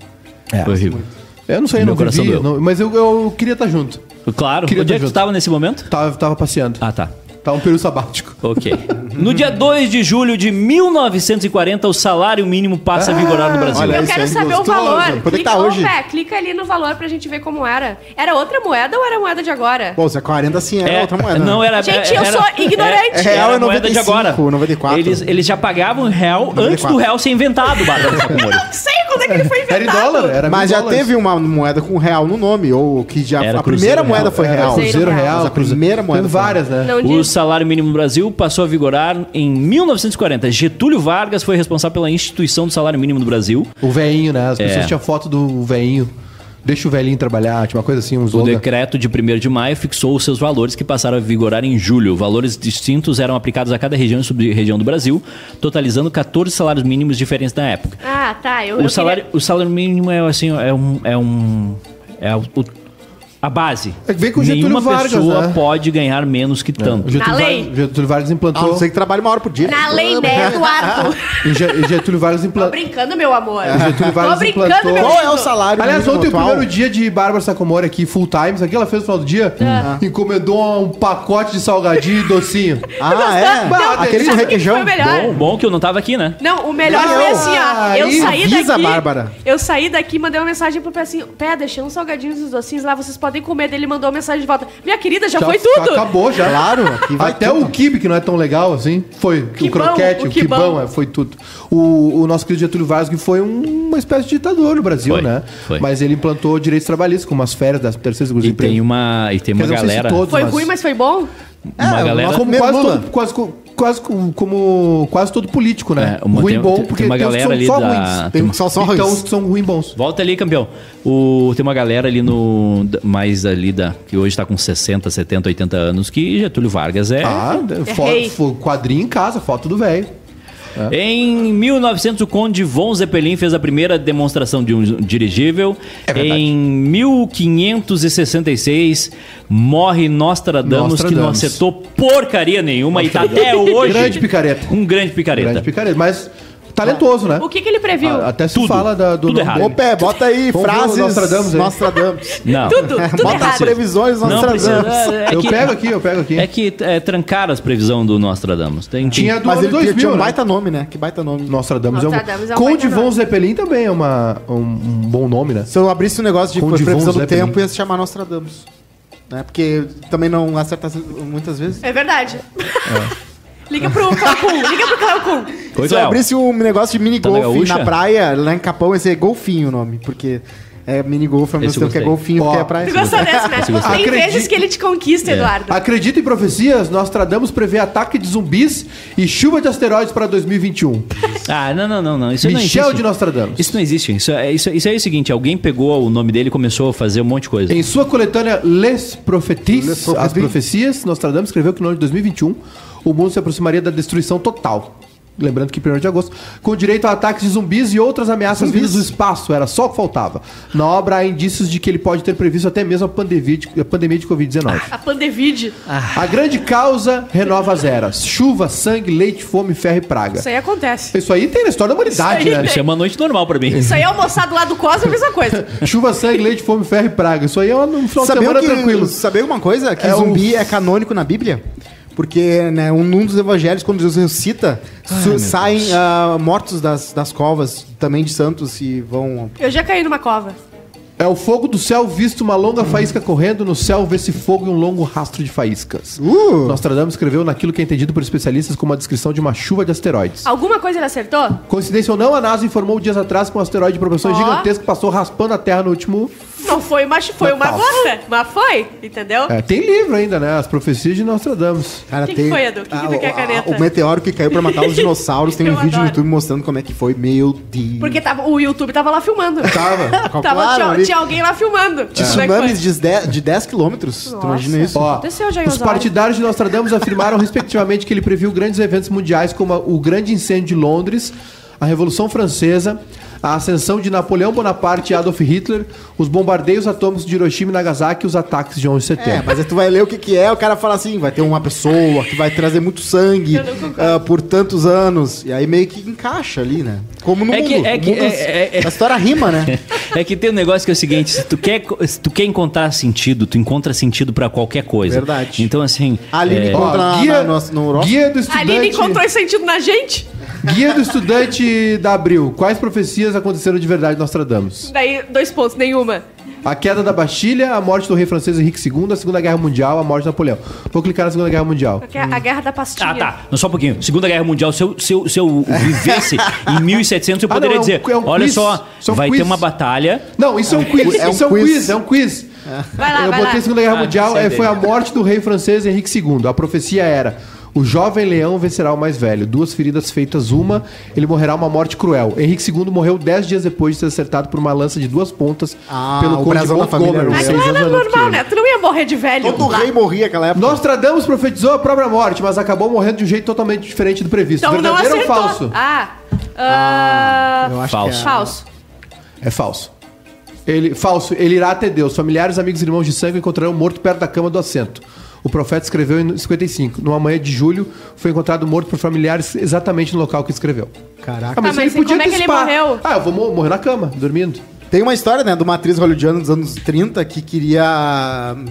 É. Foi horrível. Eu não sei, Meu não coração vivi, não- mas eu, eu queria estar junto. Claro. Queria Onde é que tu estava nesse momento? Tava, tava passeando. Ah, tá. Tava um período sabático. Ok. No dia 2 de julho de 1940, o salário mínimo passa a vigorar no Brasil. olha Eu isso quero aí, saber gostoso. o valor. Quanto é que clica, tá ô, hoje? Pé, clica ali no valor pra gente ver como era. Era outra moeda ou era a moeda de agora? Pô, se é 40 sim, era É, outra moeda. Não, era. Gente, eu era- sou ignorante. É, Real era é a moeda de 95, agora. 94. Eles, eles já pagavam real antes 94. do real ser inventado, Bárbara Sacomori. Não sei quando é que ele foi inventado. Era em dólar? Era Mas mil já dólares. teve uma moeda com real no nome, ou que já. Era a primeira moeda Real. foi Era real. Cruzeiro Real. Mas a primeira moeda Tem foi várias, né? Não diz. Salário mínimo no Brasil passou a vigorar em 1940. Getúlio Vargas foi responsável pela instituição do salário mínimo no Brasil. O veinho, né? As É. pessoas tinham foto do veinho. Deixa o velhinho trabalhar, tinha uma coisa assim, uns O decreto de 1 de maio fixou os seus valores que passaram a vigorar em julho. Valores distintos eram aplicados a cada região e sub-região do Brasil, totalizando 14 salários mínimos diferentes na época. Ah, tá. Eu, O eu salário, o salário mínimo é assim, é um. É, um, é o- a base. É que vem com o Getúlio Nenhuma Vargas, pessoa né? pode ganhar menos que tanto. O Getúlio Na lei. Vargas, Getúlio Vargas implantou. não sei que trabalha uma hora por dia. Na lei, né, Eduardo? e Ge- Getúlio Vargas Tô implantou. brincando, meu amor. Getúlio Tô Vargas brincando, implantou- meu Qual é o lindo. salário Aliás, mínimo ontem o atual? primeiro dia de Bárbara Sacomori aqui, full time, isso aqui ela fez no final do dia, encomendou um pacote de salgadinho e docinho. Ah, é? Não, Aquele Sabe o que requeijão? foi melhor? Bom, bom que eu não tava aqui, né? Não, o melhor Não, foi assim, ó. Eu aí saí avisa, daqui. Bárbara. Eu saí daqui e mandei uma mensagem pro pé assim: Pé, deixei uns salgadinhos e uns docinhos lá, vocês podem comer. Daí Ele mandou uma mensagem de volta. Minha querida, já, foi tudo. acabou já. Claro, Até tudo. o kibe, que não é tão legal assim, foi. Quibão, o croquete, o quibão, é, foi tudo. O, o nosso querido Getúlio Vargas que foi um- uma espécie de ditador no Brasil, Foi, né? foi. Mas ele implantou direitos trabalhistas, como as férias das terceiras E seguro tem uma, e tem uma se galera. todos, Foi mas- ruim, mas foi bom? Uma É, galera. Como quase Lula. todo, quase, quase co- como quase todo político, né? É, uma- ruim tem- bom, tem- porque tem uma tem galera ali são só da- ruins. Tem só são Então os ruins. que são ruins bons. Volta ali, campeão. O, tem uma galera ali no. Mais ali da. Que hoje tá com 60, 70, 80 anos, que Getúlio Vargas é. Ah, É foto, quadrinho em casa, foto do velho. Em 1900, o Conde von Zeppelin fez a primeira demonstração de um dirigível. É verdade. em 1566, morre Nostradamus, que não Nostradamus. acertou porcaria nenhuma e tá até hoje. Grande picareta. Um grande picareta. Grande picareta, mas talentoso, né? O que, que ele previu? A- Até se Tudo. fala da- do Tudo errado. Ô, Pé, bota aí o frases Nostradamus aí. Nostradamus. Não. Tudo, tudo Bota as errado. previsões Não precisa. Nostradamus. É Eu que, pego aqui, eu pego aqui. é que é, trancaram as previsões do Nostradamus. Tem, Tinha do Mas ano ele tinha- 2000, tinha um né? baita nome, né? Que baita nome. Nostradamus, Nostradamus é é um... um Conde baita von nome. Zeppelin também é uma, um, um bom nome, né? Se eu abrisse um negócio de Com de previsão von do tempo, ia se chamar Nostradamus. Né? Porque também não acerta muitas vezes. É verdade. Liga pro Kuhn, liga pro. Oi, Se eu abrisse um negócio de mini Tá golf na praia, lá em Capão, ia ser golfinho o nome. Porque é mini golf ao mesmo tempo que é golfinho, Ó, porque é praia. Tu gostou desse, né? Tem Acredito- vezes que ele te conquista, Eduardo. Acredita em profecias? Nostradamus prevê ataque de zumbis e chuva de asteroides para 2021. Ah, não, não, não, não. Isso não Michel existe. de Nostradamus. Isso não existe. Isso é, isso, isso é o seguinte: alguém pegou o nome dele e começou a fazer um monte de coisa. Em sua coletânea Les Prophéties, Les Prophéties. as profecias, Nostradamus escreveu que no ano de 2021 o mundo se aproximaria da destruição total. Lembrando que 1 de agosto, com direito a ataques de zumbis e outras ameaças vindas do espaço, era só o que faltava. Na obra há indícios de que ele pode ter previsto até mesmo a pandemia de, a pandemia de Covid-19. A Pandevid. A grande causa renova as eras: chuva, sangue, leite, fome, ferro e praga. Isso aí acontece. Isso aí tem na história da humanidade, Isso aí né? Isso é uma noite normal pra mim. Isso aí é almoçar do lado do Cosmo, é a mesma coisa. Chuva, sangue, leite, fome, ferro e praga. Isso aí é um final de semana que, tranquilo. Saber uma coisa? Que É zumbi o- é canônico na Bíblia? Porque né, um, num dos evangelhos, quando Jesus ressuscita, su- saem ah, mortos das, das covas, também de santos, e vão... Eu já caí numa cova. É o fogo do céu visto uma longa faísca correndo, no céu vê-se fogo e um longo rastro de faíscas. Uh! Nostradamus escreveu naquilo que é entendido por especialistas como a descrição de uma chuva de asteroides. Alguma coisa ele acertou? Coincidência ou não, a NASA informou dias atrás que um asteroide de proporções Ó. gigantescas passou raspando a Terra no último... Não foi uma, foi uma Natal. gota, mas foi, entendeu? É, tem livro ainda, né? As profecias de Nostradamus. Cara, Que que foi, Edu? Que que tu o- quer, caneta? O meteoro que caiu pra matar os dinossauros, tem um Eu vídeo no adoro. YouTube mostrando como é que foi. Meu Deus. Porque tava, o YouTube tava lá filmando. Tava. Tava, Claro, tinha, ali. Tinha alguém lá filmando. É que Tsunamis de 10, de 10 quilômetros. Tu imagina isso? Ó, Aconteceu já em os Osório. partidários de Nostradamus afirmaram respectivamente que ele previu grandes eventos mundiais como o grande incêndio de Londres, a Revolução Francesa, a ascensão de Napoleão Bonaparte e Adolf Hitler, os bombardeios atômicos de Hiroshima e Nagasaki e os ataques de 11 de É, setembro. mas aí tu vai ler o que, que é, o cara fala assim, vai ter uma pessoa que vai trazer muito sangue ah, por tantos anos. E aí meio que encaixa ali, né? Como no É que- mundo. é O que- mundo- é- é- A história rima, né? É que tem um negócio que é o seguinte: se tu quer, se tu quer encontrar sentido, tu encontra sentido pra qualquer coisa. Verdade. Então, assim. A Aline é, encontra na- guia, na- no- no horóscopo. guia do estudante, encontrou esse sentido na gente. Guia do estudante da Abril. Quais profecias aconteceram de verdade em Nostradamus? Daí, dois pontos, nenhuma. A queda da Bastilha, a morte do rei francês Henrique II, a Segunda Guerra Mundial, a morte de Napoleão. Vou clicar na Segunda Guerra Mundial. A guerra da pastilha. Ah, tá. Não, só um pouquinho. Segunda Guerra Mundial, se eu, se eu, se eu vivesse em 1700, eu Ah, poderia não, é um- dizer: é um olha quiz. só, Isso é um vai quiz. ter uma batalha. Não, isso é um quiz. É um isso é um quiz. quiz, é um quiz. Vai lá, eu vai botei lá. Segunda Guerra Ah, Mundial, é, foi a morte do rei francês Henrique II. A profecia era: o jovem leão vencerá o mais velho. Duas feridas feitas, uma, ele morrerá uma morte cruel. Henrique II morreu dez dias depois de ser acertado por uma lança de duas pontas Ah, pelo conde da família Montgomery, Mas não era normal, né? Tu não ia morrer de velho. Todo lá. rei morria naquela época. Nostradamus profetizou a própria morte, mas acabou morrendo de um jeito totalmente diferente do previsto. Então não Verdadeiro acertou. ou falso? Ah. ah, Eu acho Falso. que é. Falso. É falso. Ele, falso, ele irá até Deus. Familiares, amigos e irmãos de sangue encontrarão morto perto da cama do assento. O profeta escreveu em 55. Numa manhã de julho, foi encontrado morto por familiares exatamente no local que escreveu. Caraca. Tá, mas e como é que ele antecipar. morreu? Ah, eu vou mo- morrer na cama, dormindo. Tem uma história, né, de uma atriz hollywoodiana dos anos 30 que queria.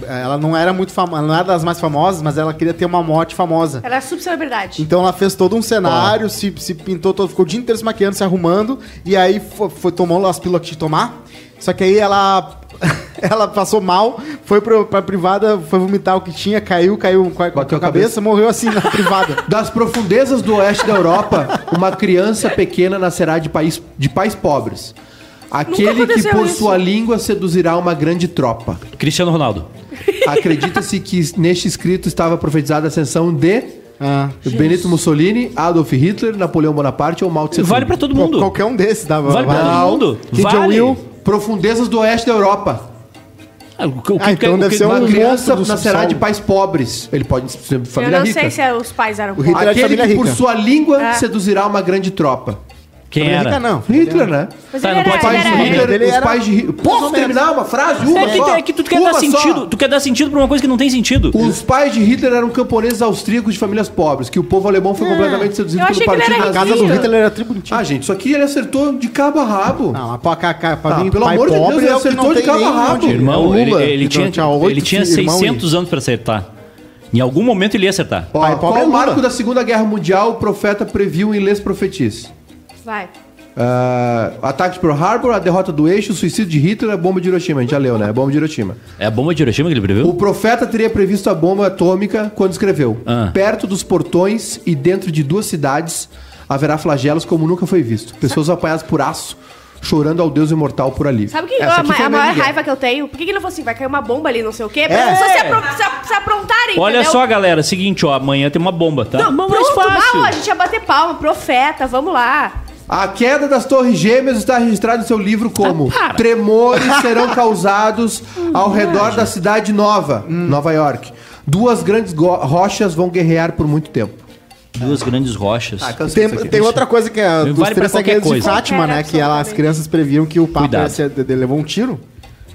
Ela não era muito famosa, não era das mais famosas, mas ela queria ter uma morte famosa. Ela é subcelebridade. Então ela fez todo um cenário, se, se pintou todo, ficou o dia inteiro se maquiando, se arrumando, e aí foi, foi- tomou as pílulas que tinha que tomar. Só que aí ela. ela passou mal, foi pro, pra privada, foi vomitar o que tinha, caiu, caiu com a, com a Bateu a cabeça, cabeça. morreu assim na privada. Das profundezas do oeste da Europa, uma criança pequena nascerá de, país, de pais pobres. Aquele que por isso. sua língua seduzirá uma grande tropa. Cristiano Ronaldo. Acredita-se que neste escrito estava profetizada a ascensão de Ah. Benito Mussolini, Adolf Hitler, Napoleão Bonaparte ou Mao Tse Tung. Vale pra todo Qual- mundo. Qualquer um desses dava. Vale pra todo mundo. Kim Vale. Jong-il, profundezas do oeste da Europa. Ah, o que- o que- Ah, então o que- deve ser Uma um criança monstro do nascerá subsolo. de pais pobres. Ele pode ser de Eu família não rica. sei se é- os pais eram O Hitler pobres. é de Aquele família que por rica. sua língua É. seduzirá uma grande tropa. Quem era? rica não. Hitler, né? Mas Tá, ele não era, pode ele era- Hitler, ele os era- pais de Hitler. Posso terminar uma frase? Uma É que, só? é que tu quer Uma dar só. sentido. Tu quer dar sentido pra uma coisa que não tem sentido. Os pais de Hitler eram camponeses austríacos de famílias pobres, que o povo alemão foi completamente seduzido Eu pelo achei que ele partido era A casa do. Hitler era tributinho. Ah, gente, isso aqui ele acertou de cabo a rabo. Não, pra, cá, cá, pra Ah, mim, pelo pai amor de Deus, pobre ele é o que acertou não de tem cabo a nem rabo. onde. Irmão, É o ele, Lula, ele que tinha, tinha oito ele tinha filhos, irmão 600 anos pra acertar. Em algum momento ele ia acertar. Ó, Pai pobre qual é o Lula. marco da Segunda Guerra Mundial o profeta previu em Lês Profetis? Vai. Ah, ataque de Pearl Harbor, a derrota do eixo, o suicídio de Hitler, a bomba de Hiroshima. A gente já leu, né? A bomba de Hiroshima. É a bomba de Hiroshima que ele previu? O profeta teria previsto a bomba atômica quando escreveu: Ah. Perto dos portões e dentro de duas cidades haverá flagelos como nunca foi visto. Pessoas apanhadas por aço, chorando ao Deus imortal por alívio. Sabe que Essa a, a maior raiva que eu tenho? Por que, que ele falou assim? Vai cair uma bomba ali, não sei o quê? Pra É. as pessoas se, apro- se se aprontarem, Olha entendeu? só, galera. Seguinte, ó. Amanhã tem uma bomba, tá? Não, mas pronto, mal, a gente ia bater palma, profeta, vamos lá. A queda das Torres Gêmeas está registrada em seu livro como Ah. Tremores serão causados ao redor da cidade nova, Nova York. Duas grandes rochas vão guerrear por muito tempo. Duas grandes rochas. Ah, Tem, tem outra coisa que é Vale dos pra três segredos de. Fátima, né? Que ela, as crianças previam que o Papa ia, ser- de- de- levou um tiro.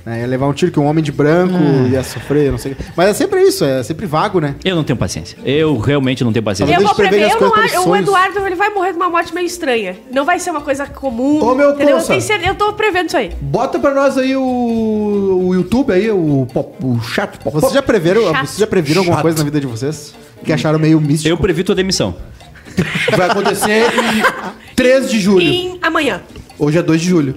Né? Ia levar um tiro, que um homem de branco Ah. ia sofrer, não sei. Mas é sempre isso, é sempre vago, né? Eu não tenho paciência. Eu realmente não tenho paciência. Eu vou prever eu não coisas acho, o. Eduardo ele vai morrer de uma morte meio estranha. Não vai ser uma coisa comum. Ô, meu entendeu? Eu, tenho certeza, eu tô prevendo isso aí. Bota pra nós aí o, o YouTube aí, o, pop- o chat. pop- Vocês já preveram, Chato. vocês já previram alguma Chato. coisa na vida de vocês? Que acharam meio místico? Eu previ tua demissão. Vai acontecer em 3 de julho. Em amanhã. Hoje é 2 de julho.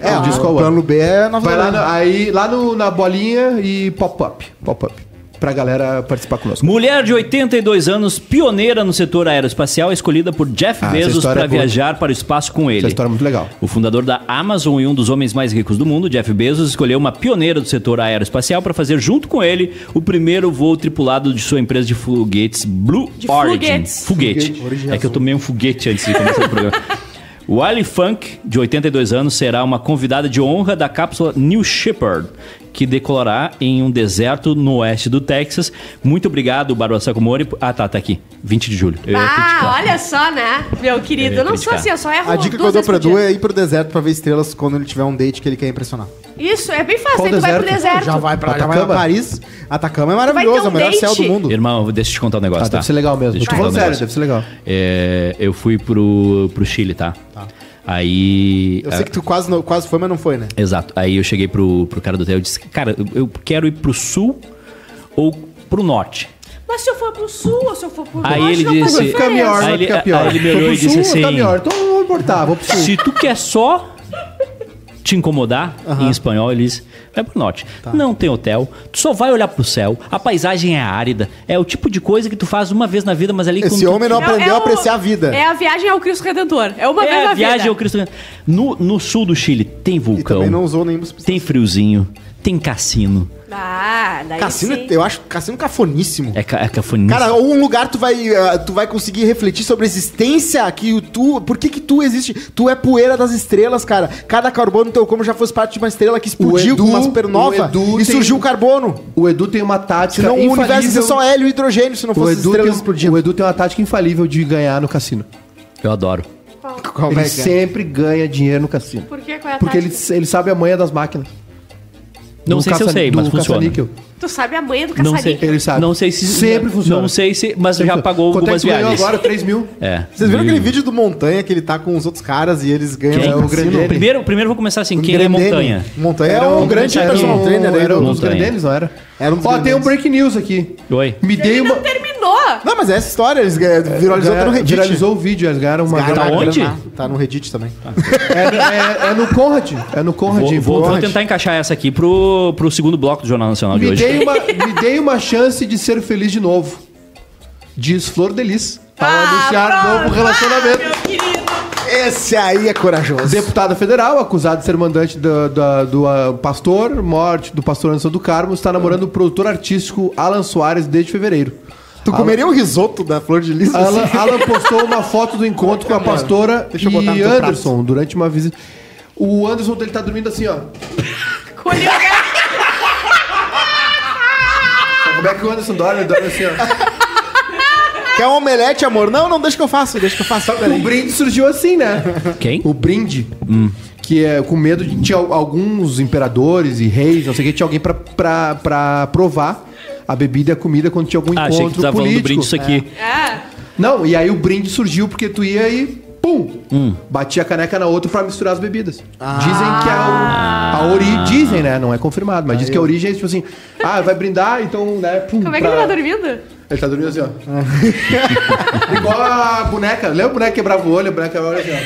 É, o disco ao plano ano. B é Nova Vai lá, no- aí, lá no- na bolinha e pop-up. Pop-up. Pra galera participar conosco. Mulher de 82 anos, pioneira no setor aeroespacial, escolhida por Jeff Ah, Bezos para é boa. viajar para o espaço com ele. Essa história é muito legal. O fundador da Amazon e um dos homens mais ricos do mundo, Jeff Bezos, escolheu uma pioneira do setor aeroespacial para fazer junto com ele o primeiro voo tripulado de sua empresa de foguetes Blue De Origin. foguetes. Foguete. Foguete, É que eu tomei um foguete antes de começar o programa. O Ali Funk, de 82 anos, será uma convidada de honra da cápsula New Shepard, que decolará em um deserto no oeste do Texas. Muito obrigado, Bárbara Sacomori. Ah, tá, tá aqui. 20 de julho. Eu Ah, olha só, né? Meu querido, Eu eu não sou assim, eu só erro A dica que eu dou Edu dia. é ir pro deserto pra ver estrelas quando ele tiver um date que ele quer impressionar. Isso, é bem fácil, aí tu vai pro deserto? deserto. Já vai pra, já vai Atacama? Paris. Atacama é maravilhoso, ter um é o melhor date? céu do mundo. Irmão, deixa eu te contar um negócio, Ah, tá? deve ser legal mesmo. Deixa Tô eu te falando contar um sério, negócio. deve ser legal. É, eu fui pro, pro Chile, tá? Aí. Eu sei que tu quase, não- quase foi, mas não foi, né? Exato. Aí eu cheguei pro, pro cara do hotel e disse: Cara, eu, eu quero ir pro sul ou pro norte. Mas se eu for pro sul ou se eu for pro Aí norte, ele não faz disse- Vai ficar diferença. melhor, Aí vai ele- ficar pior. aí ele me olhou e disse sul, vai ficar assim- melhor. Então não vou importar, vou pro sul. Se tu quer só te incomodar, em espanhol, ele diz: Vai pro norte. Tá. Não tem hotel, tu só vai olhar pro céu, a paisagem é árida, é o tipo de coisa que tu faz uma vez na vida, mas ali Esse quando tu- homem não É- aprendeu é a o- apreciar a vida. É a viagem ao Cristo Redentor. É uma vez É na a viagem vida. ao Cristo. No, no sul do Chile tem E vulcão, também não usou nenhum... tem friozinho, tem cassino. Ah, daí Cassino, sim. eu acho cassino cafoníssimo. É, ca- é cafoníssimo. Cara, ou um lugar tu vai, ah, tu vai conseguir refletir sobre a existência que o tu, por que que tu existe? Tu é poeira das estrelas, cara. Cada carbono teu como já fosse parte de uma estrela que explodiu Edu- com uma supernova o Edu e tem- surgiu o carbono. O Edu tem uma tática Senão o universo ia ser infalível. só hélio e hidrogênio se não fosse Edu, estrelas tem, explodindo. o Edu tem uma tática infalível de ganhar no cassino. Eu adoro. Qual ele é é? sempre ganha dinheiro no cassino. Por que? Qual é a Porque ele, tática? ele sabe a manha das máquinas. Não sei se eu caça- sei, mas funciona. caça-níquel. Tu sabe a manha do Não sei. Ele sabe. Não sei se Sempre funciona. Não sei se, mas já pagou Quanto é que algumas tu ganhou viagens. agora? 3 mil. É. Vocês viram aquele vídeo do Montanha que ele tá com os outros caras e eles ganham Quem? o? Grandene. Primeiro, primeiro vou começar assim, O quem é. Montanha? Montanha é Era um grande personal um- trainer aí. Era um dos grandenes, não era? Era um dos Ó, tem um break news aqui. Oi. Me dei uma... não terminou. Não, mas é essa história, eles viralizou até no Reddit. Viralizou o vídeo, eles ganharam uma... Tá onde? grana. Tá no Reddit também. É, é- é no Conrad. É no Conrad. Vou, vou- vou tentar encaixar essa aqui pro, pro segundo bloco do Jornal Nacional de Me hoje. dei, uma, me dei uma chance de ser feliz de novo. Diz Flor Delis. Ao anunciar pronto. novo relacionamento. Ah, meu querido. Esse aí é corajoso. Deputada federal, acusada de ser mandante do, do, ah, pastor, morte do pastor Anderson do Carmo, está namorando o produtor artístico Alan Soares desde fevereiro. Tu comeria um risoto da flor de lis? Alan, Alan postou uma foto do encontro com a pastora Deixa eu botar e Anderson durante uma visita. O Anderson ele tá dormindo assim, ó. Colheu Como é que o Anderson dorme? Ele dorme assim, ó. Quer um omelete, amor? Não, não, deixa que eu faço, deixa que eu faço. O brinde surgiu assim, né? Quem? O brinde. Que é com medo de. Tinha alguns imperadores e reis, não sei o que, tinha alguém pra, pra, pra provar a bebida e a comida quando tinha algum Ah, encontro achei que tu tava falando do político. brinde isso aqui. É. Não, e aí o brinde surgiu porque tu ia e pum! Hum. Batia a caneca na outra pra misturar as bebidas. Dizem que é o, a origem. Dizem, né? Não é confirmado, mas diz que a origem é tipo assim: ah, vai brindar, então, né? Pum, Como é que pra- ele tá dormindo? Ele tá dormindo assim, ó. Igual a boneca. Lembra a boneca que quebrava o olho? A boneca quebrava o olho assim, ó.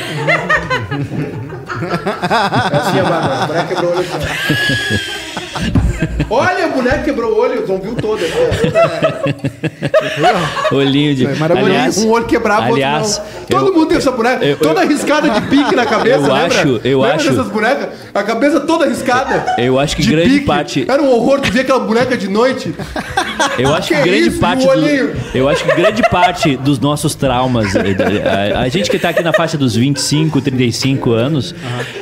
É assim, a. A boneca quebrou o olho assim, ó. Olha, a boneca quebrou o olho, não viu todo. ó. Olhinho de. maravilhoso. Aliás, um olho quebrava, o aliás, outro não. Todo eu- mundo tem essa boneca. eu- toda riscada de pique na cabeça, Eu lembra? acho- eu lembra acho- dessas bonecas? A cabeça toda riscada. Eu acho que de grande pique. parte- Era um horror, tu via aquela boneca de noite. Eu acho que, Que grande isso, parte o do, Eu acho que grande parte dos nossos traumas, eh, a, a gente que tá aqui na faixa dos 25, 35 anos,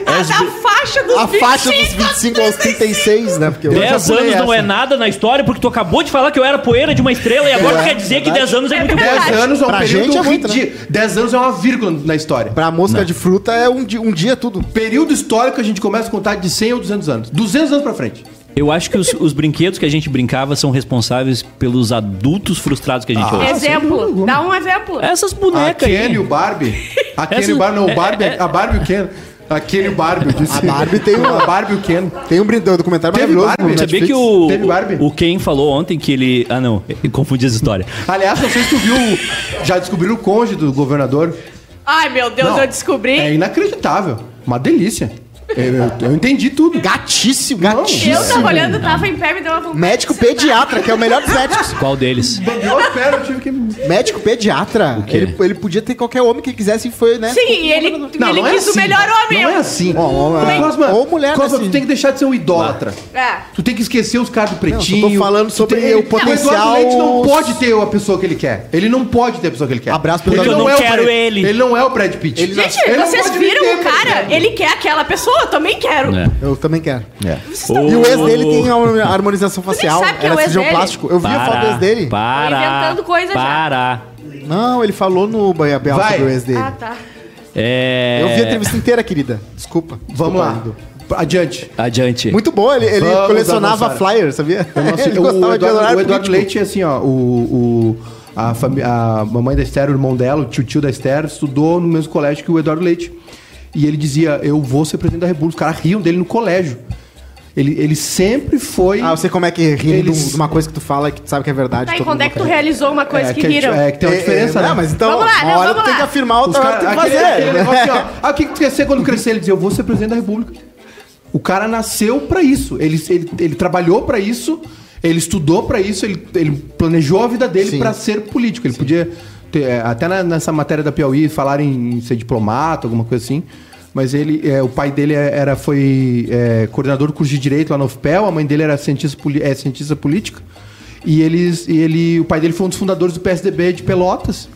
é os A faixa dos A faixa dos 25 25 aos 36, né? Porque eu 10 já pulei anos não essa. é nada na história, porque tu acabou de falar que eu era poeira de uma estrela e agora tu quer dizer que 10 anos é muito verdade. pouco. 10 anos é um Pra período gente é muito, ridi- 10 anos é uma vírgula na história. Pra mosca de fruta é um dia, um dia tudo. Período histórico a gente começa a contar de 100 ou 200 anos. 200 anos pra frente. Eu acho que os, os brinquedos que a gente brincava são responsáveis pelos adultos frustrados que a gente Ah, hoje. Exemplo. Dá um exemplo. Essas A bonecas Ken aí. e o Barbie. A Ken Essa- e o Barbie, não, é- o Barbie, é- a Barbie e o Ken. A Ken e o Barbie, disse. A Barbie tem um- A Barbie o Ken. Tem um brinde- um documentário Teve maravilhoso Barbie? no Sabia Netflix. que o, Teve Barbie? o Ken falou ontem que ele. Ah, não, confundi as histórias. Aliás, não sei se tu viu. Já descobriram o cônjuge do governador. Ai, meu Deus, Não, eu descobri. É inacreditável. Uma delícia. Eu, eu- eu entendi tudo. Gatíssimo, Eu gatíssimo. tava olhando, tava em pé, me deu uma vontade. Médico de sentar. pediatra, que é o melhor dos médicos. Qual deles? Eu eu tive que. Médico pediatra. quê? Ele, ele podia ter qualquer homem que quisesse e foi, né? Sim, e ele, ele quis o melhor homem. Não é assim. Ó, ó, é. Cosma, Ou mulher, Cosma, assim. tu tem que deixar de ser um idólatra. É. Tu tem que esquecer os caras do pretinho. Não, só tô falando sobre tem- o Não, potencial- Eduardo Leite não pode ter a pessoa que ele quer. Ele não pode ter a pessoa que ele quer. Abraço pro ele Eduardo não Leite. é Eu o não Brad- quero ele. Ele não é o Brad Pitt. Ele Gente, não vocês viram o cara? Ele quer aquela pessoa, eu também quero. É. Eu também quero. É. E o ex dele tem uma harmonização facial. sabe que é Era o ex cirurgião dele? plástico. Eu vi a foto do ex dele. Para. Tô inventando coisa já. para. Não, ele falou no Banha Bel Vai. sobre o ex dele. Ah, tá. É... Eu vi a entrevista inteira, querida. Desculpa. Vamos Desculpa, lá. Lindo. Adiante. Adiante. Muito boa, ele, ele Vamos, colecionava vamos, flyer, sabia? Eu não sei- ele o, gostava de Eduardo, horário o Eduardo político. Leite, assim, ó, o, o- a, fami- a mamãe da Esther, o irmão dela, o tio-tio da Esther, estudou no mesmo colégio que o Eduardo Leite. E ele dizia, eu vou ser presidente da República. Os caras riam dele no colégio. Ele, ele sempre foi... Ah, eu sei como é que ri Eles- de uma coisa que tu fala que tu sabe que é verdade. Tá, e quando é que tu realizou uma coisa é, que que, riram? é, que tem uma diferença, É, né? Não, mas então, Vamos lá, uma não, hora vamos tu tem lá. que afirmar, Os outra hora cara, tem que aquele, fazer. aquele negócio assim, ó, ah, o que que tu quer ser quando crescer? Ele dizia, eu vou ser presidente da República. O cara nasceu pra isso. Ele, ele, ele trabalhou pra isso, ele estudou pra isso, ele, ele planejou a vida dele Sim. pra ser político. Ele podia ter, é, até na- nessa matéria da Piauí, falar em ser diplomata, alguma coisa assim. Mas ele, é, o pai dele é- era, foi é, coordenador do curso de Direito lá no UFPEL, a mãe dele era cientista, é, cientista política. E, eles, e ele, o pai dele foi um dos fundadores do PSDB de Pelotas.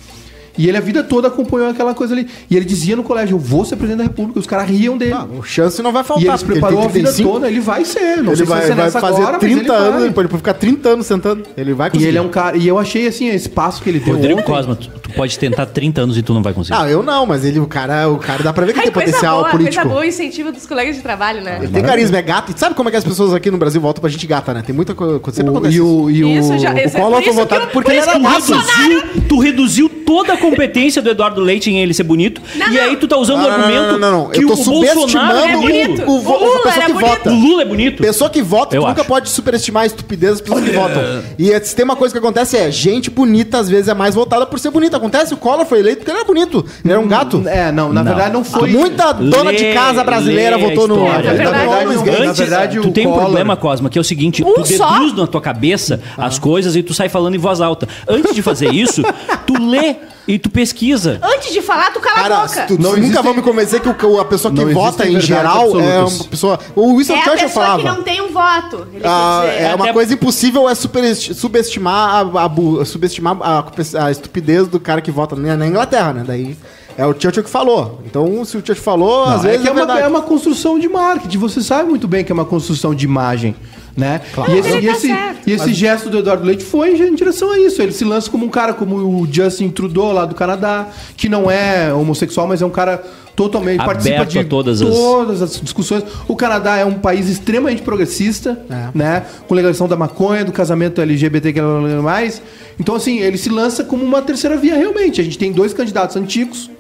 E ele a vida toda acompanhou aquela coisa ali. E ele dizia no colégio, eu vou ser presidente da república. Os caras riam dele. Ah, o chance não vai faltar. e ele se preparou a tem vida 35, toda, ele vai ser. Não Ele sei se vai, ser vai nessa fazer agora, mas 30 ele anos, vai. ele pode ficar 30 anos sentando. Ele vai E conseguir. ele é um cara. E eu achei assim, esse passo que ele deu. Rodrigo ontem, Cosma, tu, tu pode tentar 30 anos e tu não vai conseguir. Não, eu não, mas ele, o cara, o cara dá pra ver que Ai, tem potencial boa, político. coisa boa, incentivo dos colegas de trabalho, né? Ele tem carisma, é gato. E sabe como é que as pessoas aqui no Brasil votam pra gente gata, né? Tem muita coisa. Sempre o, acontece e o, e o, Isso já- O esse- Collor foi isso votado porque por ele era gato. reduziu, tu reduziu toda a competência do Eduardo Leite em ele ser bonito. Não, e não. aí tu tá usando Não, o não, não, argumento não, não, não. que Eu tô o Bolsonaro subestimando é o- bonito. o, vo- O Lula pessoa que bonito. vota. O Lula é bonito. Pessoa que vota, Eu tu nunca acho. pode superestimar a estupidez das pessoas que votam. E se tem uma coisa que acontece é, gente bonita às vezes é mais votada por ser bonita. Acontece, o Collor foi eleito porque ele era bonito. Ele era um gato. É, não, na Não. verdade não foi. Muita dona de casa brasileira lê a votou no... história. É na verdade. verdade, Não, na Antes, verdade, tu o tem um Collor- problema, Cosma, que é o seguinte: Um tu só? deduz na tua cabeça as coisas e tu sai falando em voz alta. Antes de fazer isso, tu lê e tu pesquisa. Antes de falar, tu cala a Cara, boca. tu, Não nunca vão me convencer que o- a pessoa que Não vota existem em verdades geral é absolutas. uma pessoa... O Winston É a Churchill pessoa que falava... não tem um voto. Ele Ah, quer dizer. é uma Até- coisa impossível é superesti- subestimar a, a bu- subestimar a, a estupidez do cara que vota na, na Inglaterra, né? Daí é o Churchill que falou. Então, se o Churchill falou, Não, às vezes é, que é, é, uma, verdade. é uma construção de marketing. Você sabe muito bem que é uma construção de imagem. Né? E esse, e tá esse, certo. e esse gesto do Eduardo Leite foi em direção a isso. Ele se lança como um cara como o Justin Trudeau lá do Canadá, que não é homossexual, mas é um cara totalmente Aberto participa de a todas as- todas as discussões. O Canadá é um país extremamente progressista, É. né? Com legalização da maconha, do casamento LGBT que mais. Então assim, ele se lança como uma terceira via realmente. A gente tem dois candidatos antigos,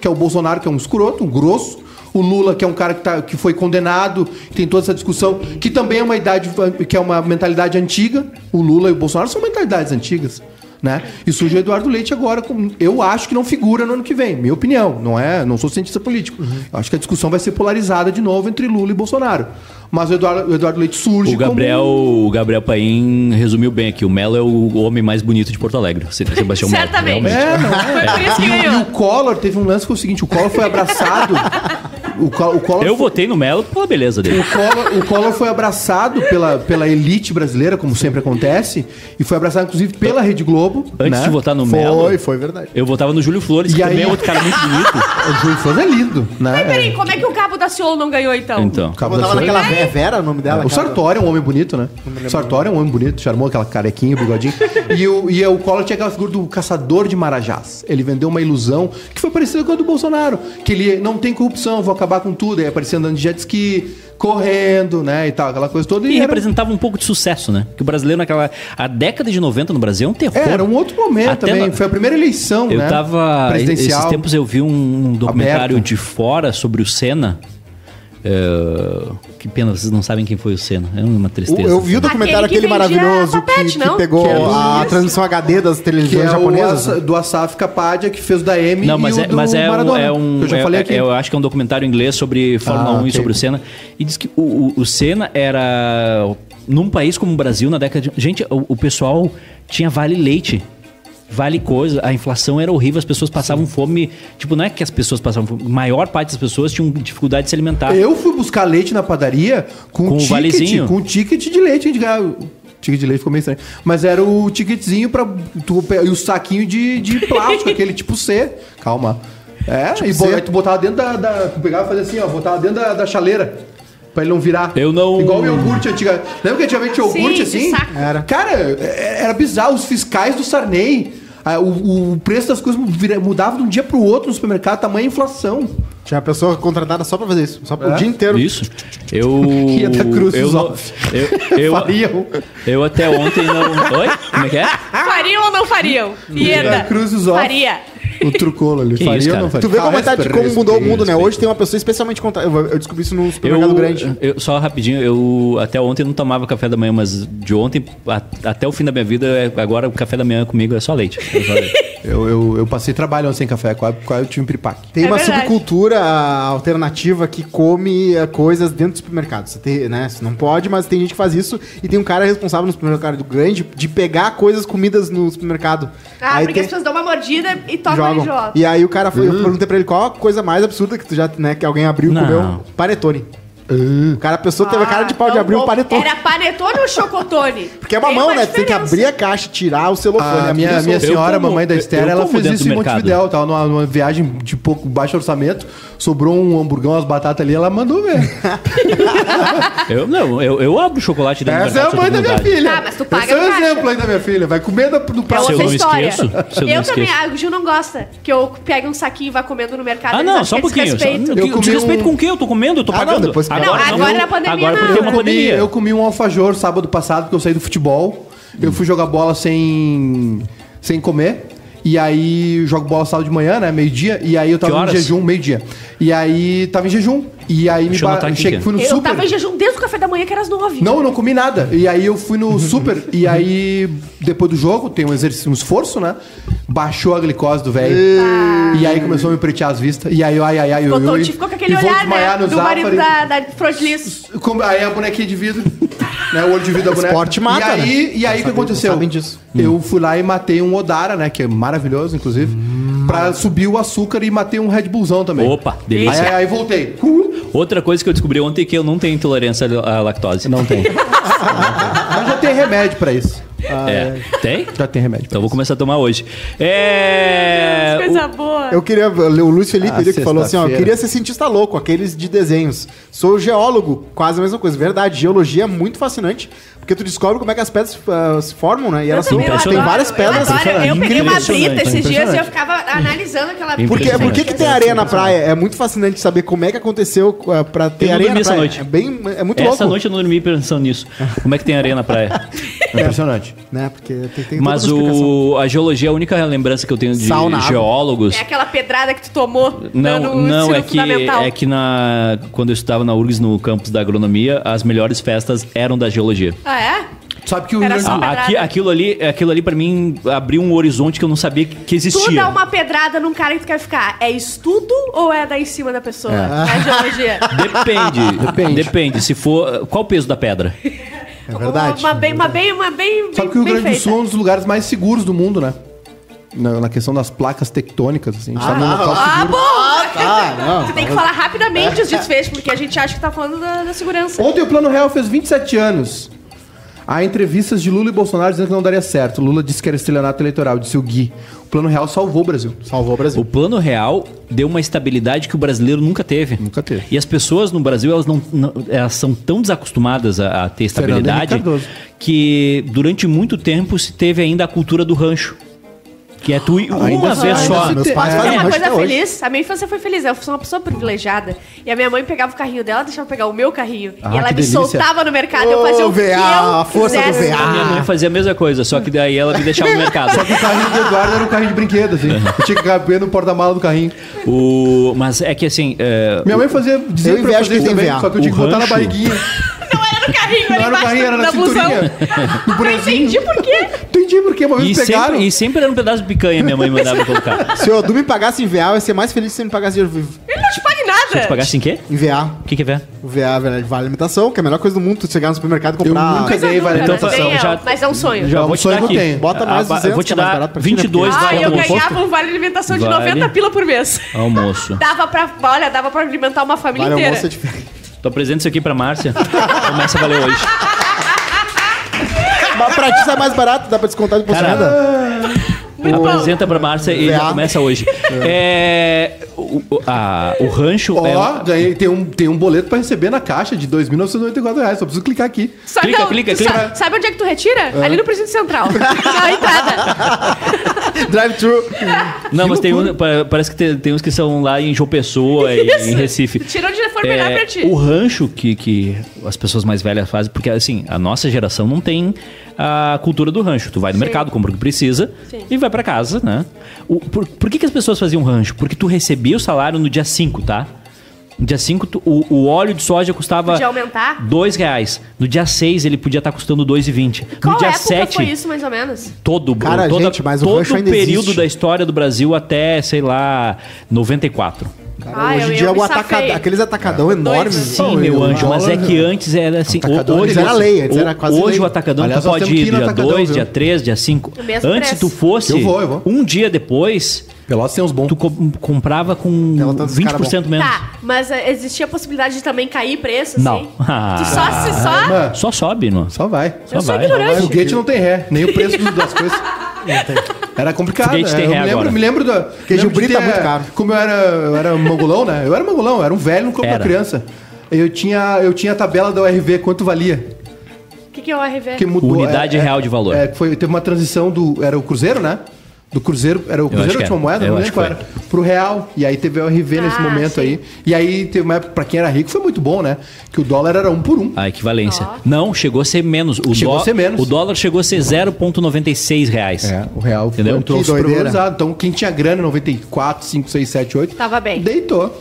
que é o Bolsonaro, que é um escroto, um grosso. O Lula, que é um cara que, tá- que foi condenado, que tem toda essa discussão, que também é uma idade, que é uma mentalidade antiga. O Lula e o Bolsonaro são mentalidades antigas. Né? E surge o Eduardo Leite agora, com, eu acho que não figura no ano que vem, minha opinião, não é, não sou cientista político. Eu acho que a discussão vai ser polarizada de novo entre Lula e Bolsonaro. Mas o Eduardo, o Eduardo Leite surge O Gabriel, como... o Gabriel Paim resumiu bem aqui. O Melo é o homem mais bonito de Porto Alegre. Se- Sebastião Melo. Certamente. É, não é. Que E, o- e o Collor teve um lance que foi o seguinte: o Collor foi abraçado. o, o Collor Eu foi- votei no Melo pela beleza dele. O Collor, o Collor foi abraçado pela, pela elite brasileira, como sempre acontece, e foi abraçado, inclusive, pela Rede Globo. Antes né? de votar no Melo, Foi, foi verdade. eu votava no Júlio Flores, E que aí- também é outro cara muito bonito. O Júlio Flores é lindo, né? Mas peraí, como é que o Cabo da Ciolo não ganhou então? Então. Cabo Eu da Ciolo. naquela Ve- Vera, o nome dela. O Sartori é um homem bonito, né? O Sartori é um homem bonito, charmou aquela carequinha, bigodinho. e, o, e o Collor tinha aquela figura do caçador de marajás. Ele vendeu uma ilusão que foi parecida com a do Bolsonaro. Que ele não tem corrupção, vou acabar com tudo. Aí aparecia andando de jet ski, correndo, né? E tal, aquela coisa toda. E era- representava um pouco de sucesso, né? Que o brasileiro naquela... A década de 90 no Brasil é um terror. É, era um outro momento Até também. Foi a primeira eleição, Eu né? tava. Presidencial. Esses tempos eu vi um documentário Aberto. de fora sobre o Senna. É, que pena, vocês não sabem quem foi o Senna. É uma tristeza. Eu vi o documentário Aquele aquele, que maravilhoso que, papete, que não? pegou Que é a Isso. transmissão HD das Que televisões é japonesas. Asa- do Asaf Kapadia, que fez o da M Não, mas e o é, do mas é um, Maradona. é um- que eu já é- falei é- aqui. eu acho que é um documentário inglês sobre Fórmula Ah, 1 e ok. sobre o Senna. E diz que o, o, o Senna era. Num país como o Brasil, na década de. Gente, o, o pessoal tinha vale leite. Vale coisa, a inflação era horrível, as pessoas passavam fome. Tipo, não é que as pessoas passavam fome, a maior parte das pessoas tinham dificuldade de se alimentar. Eu fui buscar leite na padaria com, Com o ticket, valezinho. com ticket de leite. A gente ganhava. O Ticket de leite ficou meio estranho. Mas era o ticketzinho pra. Tu, e o saquinho de, de plástico, aquele tipo C. Calma. É, e bo- C. aí tu botava dentro da. da tu pegava e fazia assim, ó, botava dentro da, da chaleira. Pra ele não virar. Eu não- Igual o iogurte antiga. Lembra que antigamente tinha Sim, iogurte de assim? saco. Era. Cara, é- era bizarro. Os fiscais do Sarney. Ah, O, o preço das coisas vira- mudava de um dia pro outro no supermercado, tamanha inflação. Tinha uma pessoa contratada só pra fazer isso. Só É? o dia inteiro. Isso. Eu. Ia da Cruz eu, não- Ovos. eu, eu, Fariam. eu até ontem não. Oi? Como é que é? Fariam ou não fariam? Ieda. Da Cruz dos Ovos. Faria. O trucolo ali. Que faria isso, ou não faria? Tu vê como, Ah, tá, como mudou o mundo, né? Hoje tem uma pessoa especialmente contratada. Eu, eu descobri isso num supermercado Eu, grande. eu- só rapidinho, eu até ontem não tomava café da manhã, mas de ontem a- até o fim da minha vida, é- agora o café da manhã comigo é só leite. É só leite. Eu, eu, eu passei trabalhando sem café, quase, quase eu tive um piripaque. Tem É uma verdade. subcultura alternativa que come eh, coisas dentro do supermercado. Você tem, né? Você não pode, mas tem gente que faz isso. E tem um cara responsável no supermercado grande de pegar coisas, comidas no supermercado. Ah, porque tem- as pessoas dão uma mordida e tocam jogam. E aí o cara foi, eu perguntei pra ele qual a coisa mais absurda que tu já, né, que alguém abriu e comeu. Panetone. O cara, a pessoa teve a cara de pau de Então, abrir um bom, panetone. Era panetone ou chocotone? Porque é uma Tem mão, uma né? Tu tem que diferença. abrir a caixa, tirar o celofane. A minha, o minha senhora, como- mamãe da eu- Esther, eu ela como fez dentro isso do em mercado. Montevidéu, tava numa, numa viagem de pouco baixo orçamento, sobrou um hamburgão, umas batatas ali, ela mandou ver. Eu, não, eu, eu abro chocolate dentro Essa é a mãe da minha filha. Ah, mas tu paga Esse é no um caixa. exemplo aí da minha filha. Vai comer da- do É prato. Se eu outra não história. esqueço, se eu não eu também, esqueço. a Ju não gosta que eu pegue um saquinho e vá comendo no mercado. Ah, eles não, acham só um que é pouquinho. Só, desrespeito. Eu comi desrespeito um- com o quê? Eu tô comendo, eu tô Ah, não, pagando. depois que- Não, agora na pandemia Agora porque não. tem uma eu, comi, pandemia. eu comi um alfajor sábado passado, porque eu saí do futebol. Eu fui jogar bola sem, sem comer. E aí, eu jogo bola sábado de manhã, né? Meio-dia. E aí eu tava em jejum, meio-dia. E aí tava em jejum. E aí me Deixa eu ba- aqui cheguei, que fui no Eu super. tava em jejum desde o café da manhã, que era às nove. Não, eu não comi nada. E aí eu fui no super, e aí, depois do jogo, tem um exercício, um esforço, né? Baixou a glicose do velho. E aí começou a me pretear as vistas. E aí, ai, ai, ai, eu, eu, ficou com aquele vou olhar, né? Do marido Zafari. da, da Frontlis. Como- Aí a bonequinha de vidro, né? O olho de vidro da boneca. Esporte mata, E aí, e aí o que aconteceu? Eu fui lá e matei um Odara, né? Que é maravilhoso, inclusive. Pra subir o açúcar e matei um Red Bullzão também. Opa, Aí, delícia. aí voltei. Uh, Outra coisa que eu descobri ontem é que eu não tenho intolerância à lactose. Não tem. Mas já tem remédio pra isso. É. Tem? Já tem remédio. Então eu vou começar a tomar hoje. É. Coisa boa. Eu queria. O Luiz Felipe Ah, ele que falou assim: ó, eu queria ser cientista louco, aqueles de desenhos. Sou geólogo, quase a mesma coisa. Verdade, geologia é muito fascinante. Porque tu descobre como é que as pedras ah, se formam, né? E elas são, tem várias pedras. Eu, adoro, eu peguei uma brita esses dias e eu ficava analisando aquela Por, que, Impressionante. por que, que tem areia na praia? É muito fascinante saber como é que aconteceu uh, pra ter Eu areia dormi na essa praia. noite. É, bem, é muito Essa louco. noite eu não dormi pensando nisso. Como é que tem areia na praia? É impressionante. Né? Porque tem, tem Mas o, a geologia é a única lembrança que eu tenho de Sal na água. geólogos. É aquela pedrada que tu tomou Não, no não é que, é que na, quando eu estudava na URGS no campus da agronomia, as melhores festas eram da geologia. Ah, é? Sabe que o Era Rio Grande do pedrada. aqui- aquilo ali, aquilo ali para mim abriu um horizonte que eu não sabia que, que Tu existia. dá uma pedrada num cara que tu quer ficar. É estudo ou é dar em cima da pessoa? É, geologia. Depende, Depende. depende. Se for, qual o peso da pedra? É verdade. Uma bem, uma bem, uma bem, Sabe bem, que o Rio bem Grande do feita. Sul é um dos lugares mais seguros do mundo, né? Na, na questão das placas tectônicas, assim. A gente tá Ah, num local Ah, seguro. bom! tá, não, tu tem que falar rapidamente os desfechos, porque a gente acha que tá falando da, da segurança. Ontem o Plano Real fez 27 anos. Há entrevistas de Lula e Bolsonaro dizendo que não daria certo. Lula disse que era estelionato eleitoral, disse o Gui. O Plano Real salvou o Brasil. Salvou o Brasil. O plano real deu uma estabilidade que o brasileiro nunca teve. Nunca teve. E as pessoas no Brasil, elas, não, não- elas são tão desacostumadas a, a ter estabilidade que durante muito tempo se teve ainda a cultura do rancho. Que é tu ir uma Ainda- vez ainda só. se Meus pais fazem uma coisa até hoje. feliz. A minha infância foi feliz. Eu sou uma pessoa privilegiada. E a minha mãe pegava o carrinho dela, deixava eu pegar o meu carrinho. Ah, e ela que me delícia. soltava no mercado. eu Ô, fazia o que VA, eu a força do quisesse. VA. A minha mãe fazia a mesma coisa, só que daí ela me deixava no mercado. Só que o carrinho do Eduardo era um carrinho de brinquedo, assim. Eu tinha que caber no porta-mala do carrinho. O, mas é que assim. é, Minha mãe fazia, dizia Eu pra eu fazer também, VA. só que eu tinha que botar na barriguinha. No carrinho, Não era embaixo carrinho, era na da blusão. Não bonezinho. entendi por quê. Entendi porque uma vez e, pegaram. sempre, e sempre era um pedaço de picanha minha mãe mandava eu colocar. Se o Edu me pagasse em VA, eu ia ser mais feliz se ele me pagasse dinheiro vivo. Ele não te paga nada. pagasse em quê? Em VA. O que que é ver? O VA velho, vale alimentação, que é a melhor coisa do mundo, tu chegar no supermercado e Eu comprar. nunca Coisa ganhei nunca, vale né? alimentação, já- Mas é um sonho. Já É um vou te sonho dar que eu aqui. tenho. Bota mais Ah, 200, eu vou te que é mais dar barato pra ti, né? 22 Ah, vale eu almoço. ganhava um vale alimentação de Vale. 90 pila por mês. Almoço. Dava pra, olha, dava pra alimentar uma família Vale inteira. almoço é diferente. Tô apresentando isso aqui pra Márcia. Começa a valer hoje. Mas pra ti sai mais barato, dá pra descontar de Cara, renda. Apresenta pra Márcia e já começa hoje. É, o, o- a- o rancho. Ó, é- ganhei, tem, um, tem um boleto pra receber na caixa de 2.994 reais. Só preciso clicar aqui. Só Clica, não, clica, clica. Sabe, sabe onde é que tu retira? Ali no presídio central. Na entrada. Drive-thru. não, mas tem um, pa- parece que tem, tem uns que são lá em João Pessoa e Isso. em Recife. Tira onde for melhor É, pra ti. o rancho que, que as pessoas mais velhas fazem, porque assim, a nossa geração não tem a cultura do rancho. Tu vai no Sim. mercado, compra o que precisa Sim. e vai pra casa, né? O- por, por que, que as pessoas faziam rancho? Porque tu recebia o salário no dia 5, tá? No dia 5, tu- o, o óleo de soja custava Podia aumentar? 2 reais. No dia 6, ele podia estar custando 2,20. Qual No dia época 7, foi isso, mais ou menos? todo, Cara, toda, gente, mas o todo o período existe. da história do Brasil até, sei lá, 94. Cara, Ah, hoje em dia o safei. aqueles atacadão enormes. Sim, meu eu- anjo, mas é que antes era assim. Atacadão, hoje era lei, antes o- era quase Hoje lei. o atacadão Aliás, tu pode ir dia atacadão, 2, viu? dia 3, dia 5. O mesmo Antes preço. tu fosse Eu vou, eu vou. um dia depois, Pelotas tem uns bons. tu co- comprava com Pelotas dos cara 20% menos. Tá, mas eh, existia a possibilidade de também cair preço, assim? Não. Tu só se só... Mano, Só sobe, não. só vai. Só Eu sou vai. ignorante. O foguete não tem ré, nem o preço das coisas. Era complicado. Foguete né? eu me lembro, agora. me lembro da. Queijo lembro tá muito caro. Como eu era, eu era mongolão, né? Eu era mongolão, eu era um velho no corpo da criança. Eu tinha, eu tinha a tabela da URV, quanto valia. O que, que é o RV? Que mudou. Unidade é, real de valor. É, foi, teve uma transição do. Era o Cruzeiro, né? Do Cruzeiro. Era o Cruzeiro a última era. moeda? Eu Não lembro qual era. Pro Real. E aí teve o RV nesse Ah, momento sim. aí. E aí teve uma época, pra quem era rico, foi muito bom, né? Que o dólar era um por um. A equivalência. Ó. Não, chegou a ser menos. O Chegou a ser menos. O dólar chegou a ser 0,96 reais. É, o real Entendeu? entrou Que super doideira. valorizado. Então, quem tinha grana 94, 5, 6, 7, 8... Tava bem. Deitou.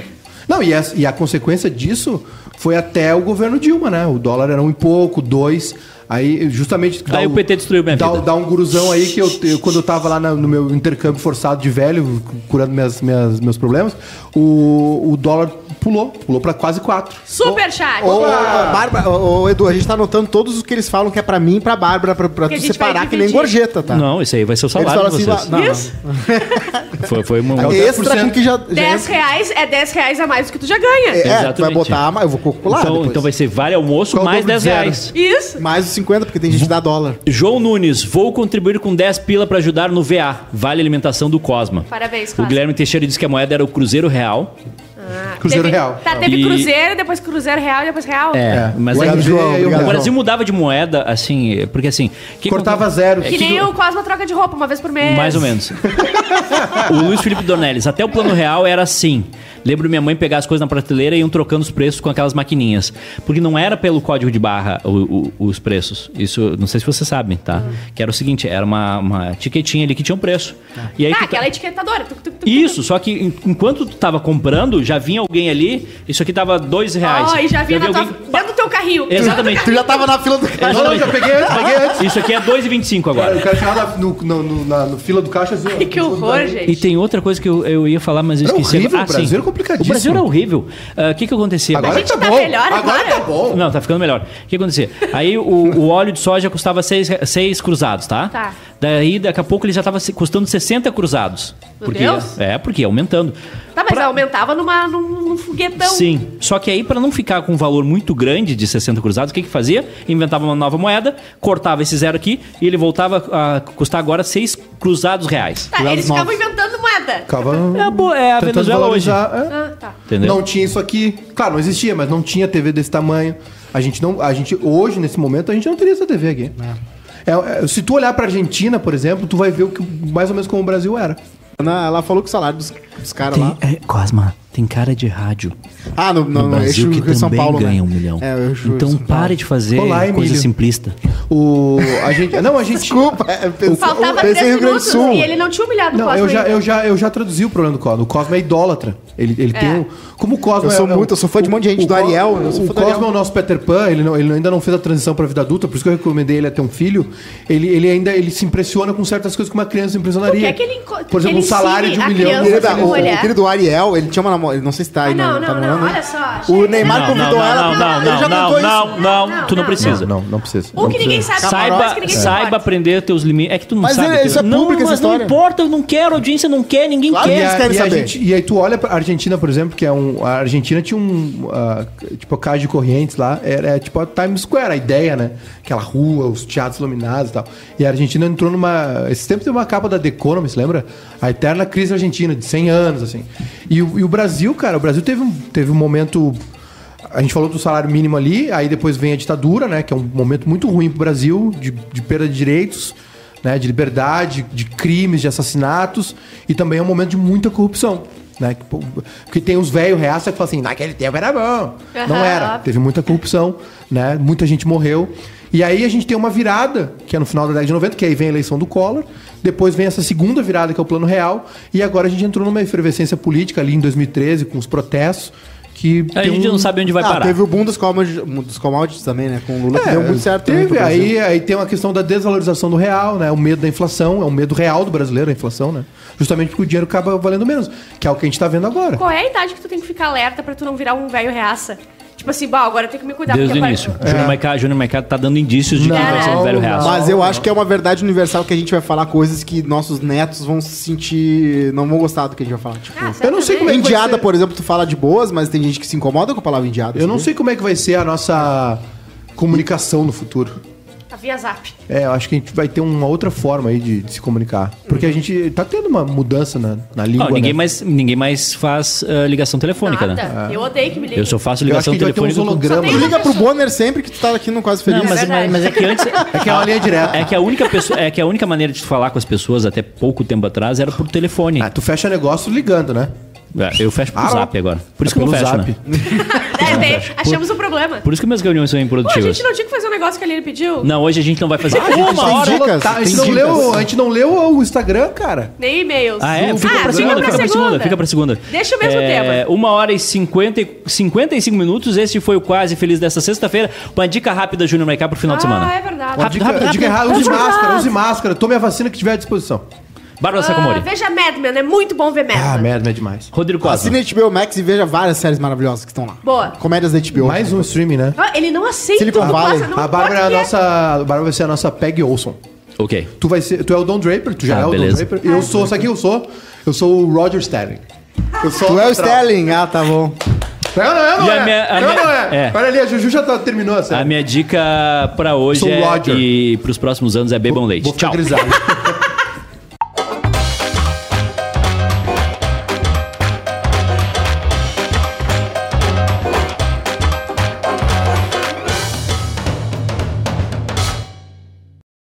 Não, e a, e a consequência disso foi até o governo Dilma, né? O dólar era um e pouco, dois... Aí, justamente... dá Aí o PT destruiu minha dá, vida. Dá um guruzão aí que eu, eu- quando eu tava lá na- no meu intercâmbio forçado de velho, curando minhas, minhas- meus problemas, o, o dólar pulou. Pulou pra quase quatro. Super chat. Ô, Bárbara, ô, Edu, a gente tá anotando todos os que eles falam que é pra mim e pra Bárbara, pra, pra Que tu separar que nem gorjeta, tá? Não, esse aí vai ser o Eles salário falam de assim, vocês. não, não. Isso. Foi, foi uma... É o Extra 10%. com que já... já 10 reais é 10 reais a mais do que tu já ganha. É, tu vai botar, mas eu vou calcular Então, depois. então vai ser vale almoço Qual mais dobro 10 de zero? reais. Isso. Mais os 50, porque tem gente que dá dólar. João Nunes, vou contribuir com 10 pila pra ajudar no VA, Vale Alimentação do Cosma. Parabéns, O Cosma. Guilherme Teixeira disse que a moeda era o Cruzeiro Real. Ah, Cruzeiro teve- Real. Tá, teve E- Cruzeiro, depois Cruzeiro Real, depois Real. É, mas O aí- João, o obrigado. o Real. Brasil mudava de moeda, assim, porque assim. que Cortava acontece- zero. Que nem o Cosma troca de roupa uma vez por mês. Mais ou menos. o Luiz Felipe Dornelles, até o plano real era assim. Lembro minha mãe pegar as coisas na prateleira e iam trocando os preços com aquelas maquininhas. Porque não era pelo código de barra o- o- os preços. Isso, não sei se vocês sabem, tá? Que era o seguinte, era uma, uma etiquetinha ali que tinha um preço. E aí Ah, tu- aquela etiquetadora. Isso, só que en- enquanto tu tava comprando, já vinha alguém ali, isso aqui tava dois reais. Ó, e já vinha na tua, alguém- dentro do teu carrinho. Exatamente. Tu já tava na fila do cara. Não, não, já peguei antes, peguei antes. Isso aqui é 2,25 agora. O cara chegava na- no, no, no, na, no fila do caixa assim. Ai, que horror, gente. E tem outra coisa que eu, eu ia falar, mas eu Era esqueci. horrível, Ah, o Brasil sim. era complicadíssimo. O Brasil era horrível. Ah, O que que acontecia? Agora A gente tá, tá bom. melhor agora? tá bom. Não, tá ficando melhor. O que acontecia? Aí o, o óleo de soja custava 6 seis, seis cruzados, tá? Tá. Daí, daqui a pouco, ele já tava se- custando 60 cruzados. Meu porque, Deus. É, porque ia aumentando. Tá, mas Pra- aumentava numa, num, num foguetão. Sim. Só que aí, pra não ficar com um valor muito grande de 60 cruzados, o que que fazia? Inventava uma nova moeda, cortava esse zero aqui e ele voltava a custar agora 6 cruzados reais. Tá, eles ficavam inventando moeda. Ficava É bo- é a tentando Venezuela hoje. é. Ah, tá. Entendeu? Não tinha isso aqui. Claro, não existia, mas não tinha TV desse tamanho. A gente não. A gente, hoje, nesse momento, a gente não teria essa TV aqui. É, é, se tu olhar pra Argentina, por exemplo, tu vai ver o que, mais ou menos como o Brasil era. Ela falou que o salário dos, dos caras lá. é, Cosma, tem cara de rádio. Ah, no, no, No no Brasil eixo que São também Paulo, ganha né? um milhão. É, o eixo então pare de fazer Olá, coisa Emílio. simplista. O. A gente. Não, a gente. Desculpa, é, pensei- Faltava três Rio Grande do minutos Sul. e ele não tinha humilhado o Não, Cosma eu já, ainda. eu, já, eu já traduzi o problema do Cosmo. O Cosmo é idólatra. Ele, ele tem É. um. Como o Cosmo Eu sou é, muito- eu sou fã de um monte de gente, do Ariel, O Ariel. é o nosso Peter Pan, ele, não, ele ainda não fez a transição pra vida adulta, por isso que eu recomendei ele a ter um filho. Ele, ele ainda ele se impressiona com certas coisas que uma criança se impressionaria. O que é que ele Por exemplo, um salário de um milhão. A o, é? o querido Ariel, ele tinha uma namorada. Não sei se tá aí, Ah, não, tá não, namorando, não, né? olha só. O. Neymar Não, convidou não, ela. não, não, não, não, não, Não, tu não não, precisa. Não, não precisa. O que ninguém sabe Saiba, saiba aprender teus limites. É que tu não Mas sabe. é- isso é não, público, essa mas não história. importa, eu não quero, a audiência não quer, ninguém quer. que eles a- querem e a saber. e aí tu olha pra Argentina, por exemplo, que é um. A Argentina tinha um. tipo, a de Correntes lá. Era, é tipo a Times Square, a ideia, né? Aquela rua, os teatros iluminados e tal. E a Argentina entrou numa. Esse tempo teve uma capa da The Economist, lembra? A eterna crise argentina, de 100 anos, assim. E, o- e o Brasil, cara, o Brasil teve um, teve um momento. A gente falou do salário mínimo ali, aí depois vem a ditadura, né? Que é um momento muito ruim pro Brasil, de, de perda de direitos, né? De liberdade, de crimes, de assassinatos, e também é um momento de muita corrupção. Né? Que, Porque tem os velhos reaça que falam assim, naquele tempo era bom. Não Aham, era. Teve muita corrupção, né? Muita gente morreu. E aí a gente tem uma virada, que é no final da década de 90, que aí vem a eleição do Collor. Depois vem essa segunda virada, que é o Plano Real. E agora a gente entrou numa efervescência política ali em 2013, com os protestos. Que A tem gente um- não sabe onde vai Ah, parar. teve o boom dos commodities, dos commodities também, né? Com o Lula, que É, deu muito certo. Teve, aí, aí tem uma questão da desvalorização do real, né? O medo da inflação, é o medo real do brasileiro, a inflação, né? Justamente porque o dinheiro acaba valendo menos, que é o que a gente tá vendo agora. Qual é a idade que tu tem que ficar alerta pra tu não virar um velho reaça? Tipo assim, bah, agora eu tenho que me cuidar. Desde o porque início. agora- Júnior Maiká, Júnior Maiká tá dando indícios de que Não, vai ser um velho reaço. Mas eu acho que é uma verdade universal que a gente vai falar coisas que nossos netos vão se sentir. não vão gostar do que a gente vai falar. Tipo, Ah, Eu não sei como é que indiada, ser. por exemplo, tu fala de boas, mas tem gente que se incomoda com a palavra indiada. Eu não sabia? sei como é que vai ser a nossa comunicação no futuro. Via zap. É, eu acho que a gente vai ter uma outra forma aí de, de se comunicar. Porque a gente tá tendo uma mudança na, na língua, Não, ninguém, né? mais, ninguém mais faz ah, ligação telefônica, né? Nada. Eu odeio que me ligue. Eu só faço Eu acho ligação que a gente vai ter uns telefônica. hologramas. Tem Liga pro Bonner sempre que tu tá aqui no Quase Feliz. Não, mas, É verdade. mas é que antes. É que é uma linha direta. É que a única pessoa, é que a única maneira de tu falar com as pessoas até pouco tempo atrás era por telefone. Ah, tu fecha negócio ligando, né? É, Eu fecho por Ah, zap agora. Por isso É que eu não fecho, zap. né? É, tem- achamos o problema. Por isso que minhas reuniões são Pô, a improdutivas. gente não tinha que fazer um negócio que a Aline pediu? Não, hoje a gente não vai fazer gente uma hora. dicas, Tá, a, gente não dicas. leu, a gente não leu o Instagram, cara. Nem e-mails. Ah, é? Fica Ah, pra segunda, fica pra segunda, fica pra segunda. Deixa o mesmo é, tema. Uma hora e 50, e- 55 minutos. Este foi o Quase Feliz dessa sexta-feira. Uma dica rápida, Júnior Maiká, pro final de semana. Ah, é verdade. Rápido, dica, rápido, dica rápido. errada, use Rápido. máscara, use máscara. Tome a vacina que tiver à disposição. Bárbara Ah, Sacomori. veja Mad Men, é muito bom ver Mad Men. Ah, merda, é demais. Rodrigo Costa. Assine a HBO Max e veja várias séries maravilhosas que estão lá. Boa. Comédias da HBO. Mais um streaming, né? Ah, ele não aceita Silicon Valley. passa, não A Bárbara é a que nossa. A Bárbara vai ser a nossa Peg Olson. Ok. Tu vai ser. Tu é o Don Draper, tu já Ah, é o beleza. Don Draper. Eu sou, sabe quem eu sou? Eu sou o Roger Sterling. Eu sou Tu é o. Sterling. Ah, tá bom. É não é? Não E a é? minha- a É ou minha- não é? é. Olha ali, a Juju já tá- terminou a A série. minha dica pra hoje é, e pros próximos anos é bebam leite. Vou Tchau.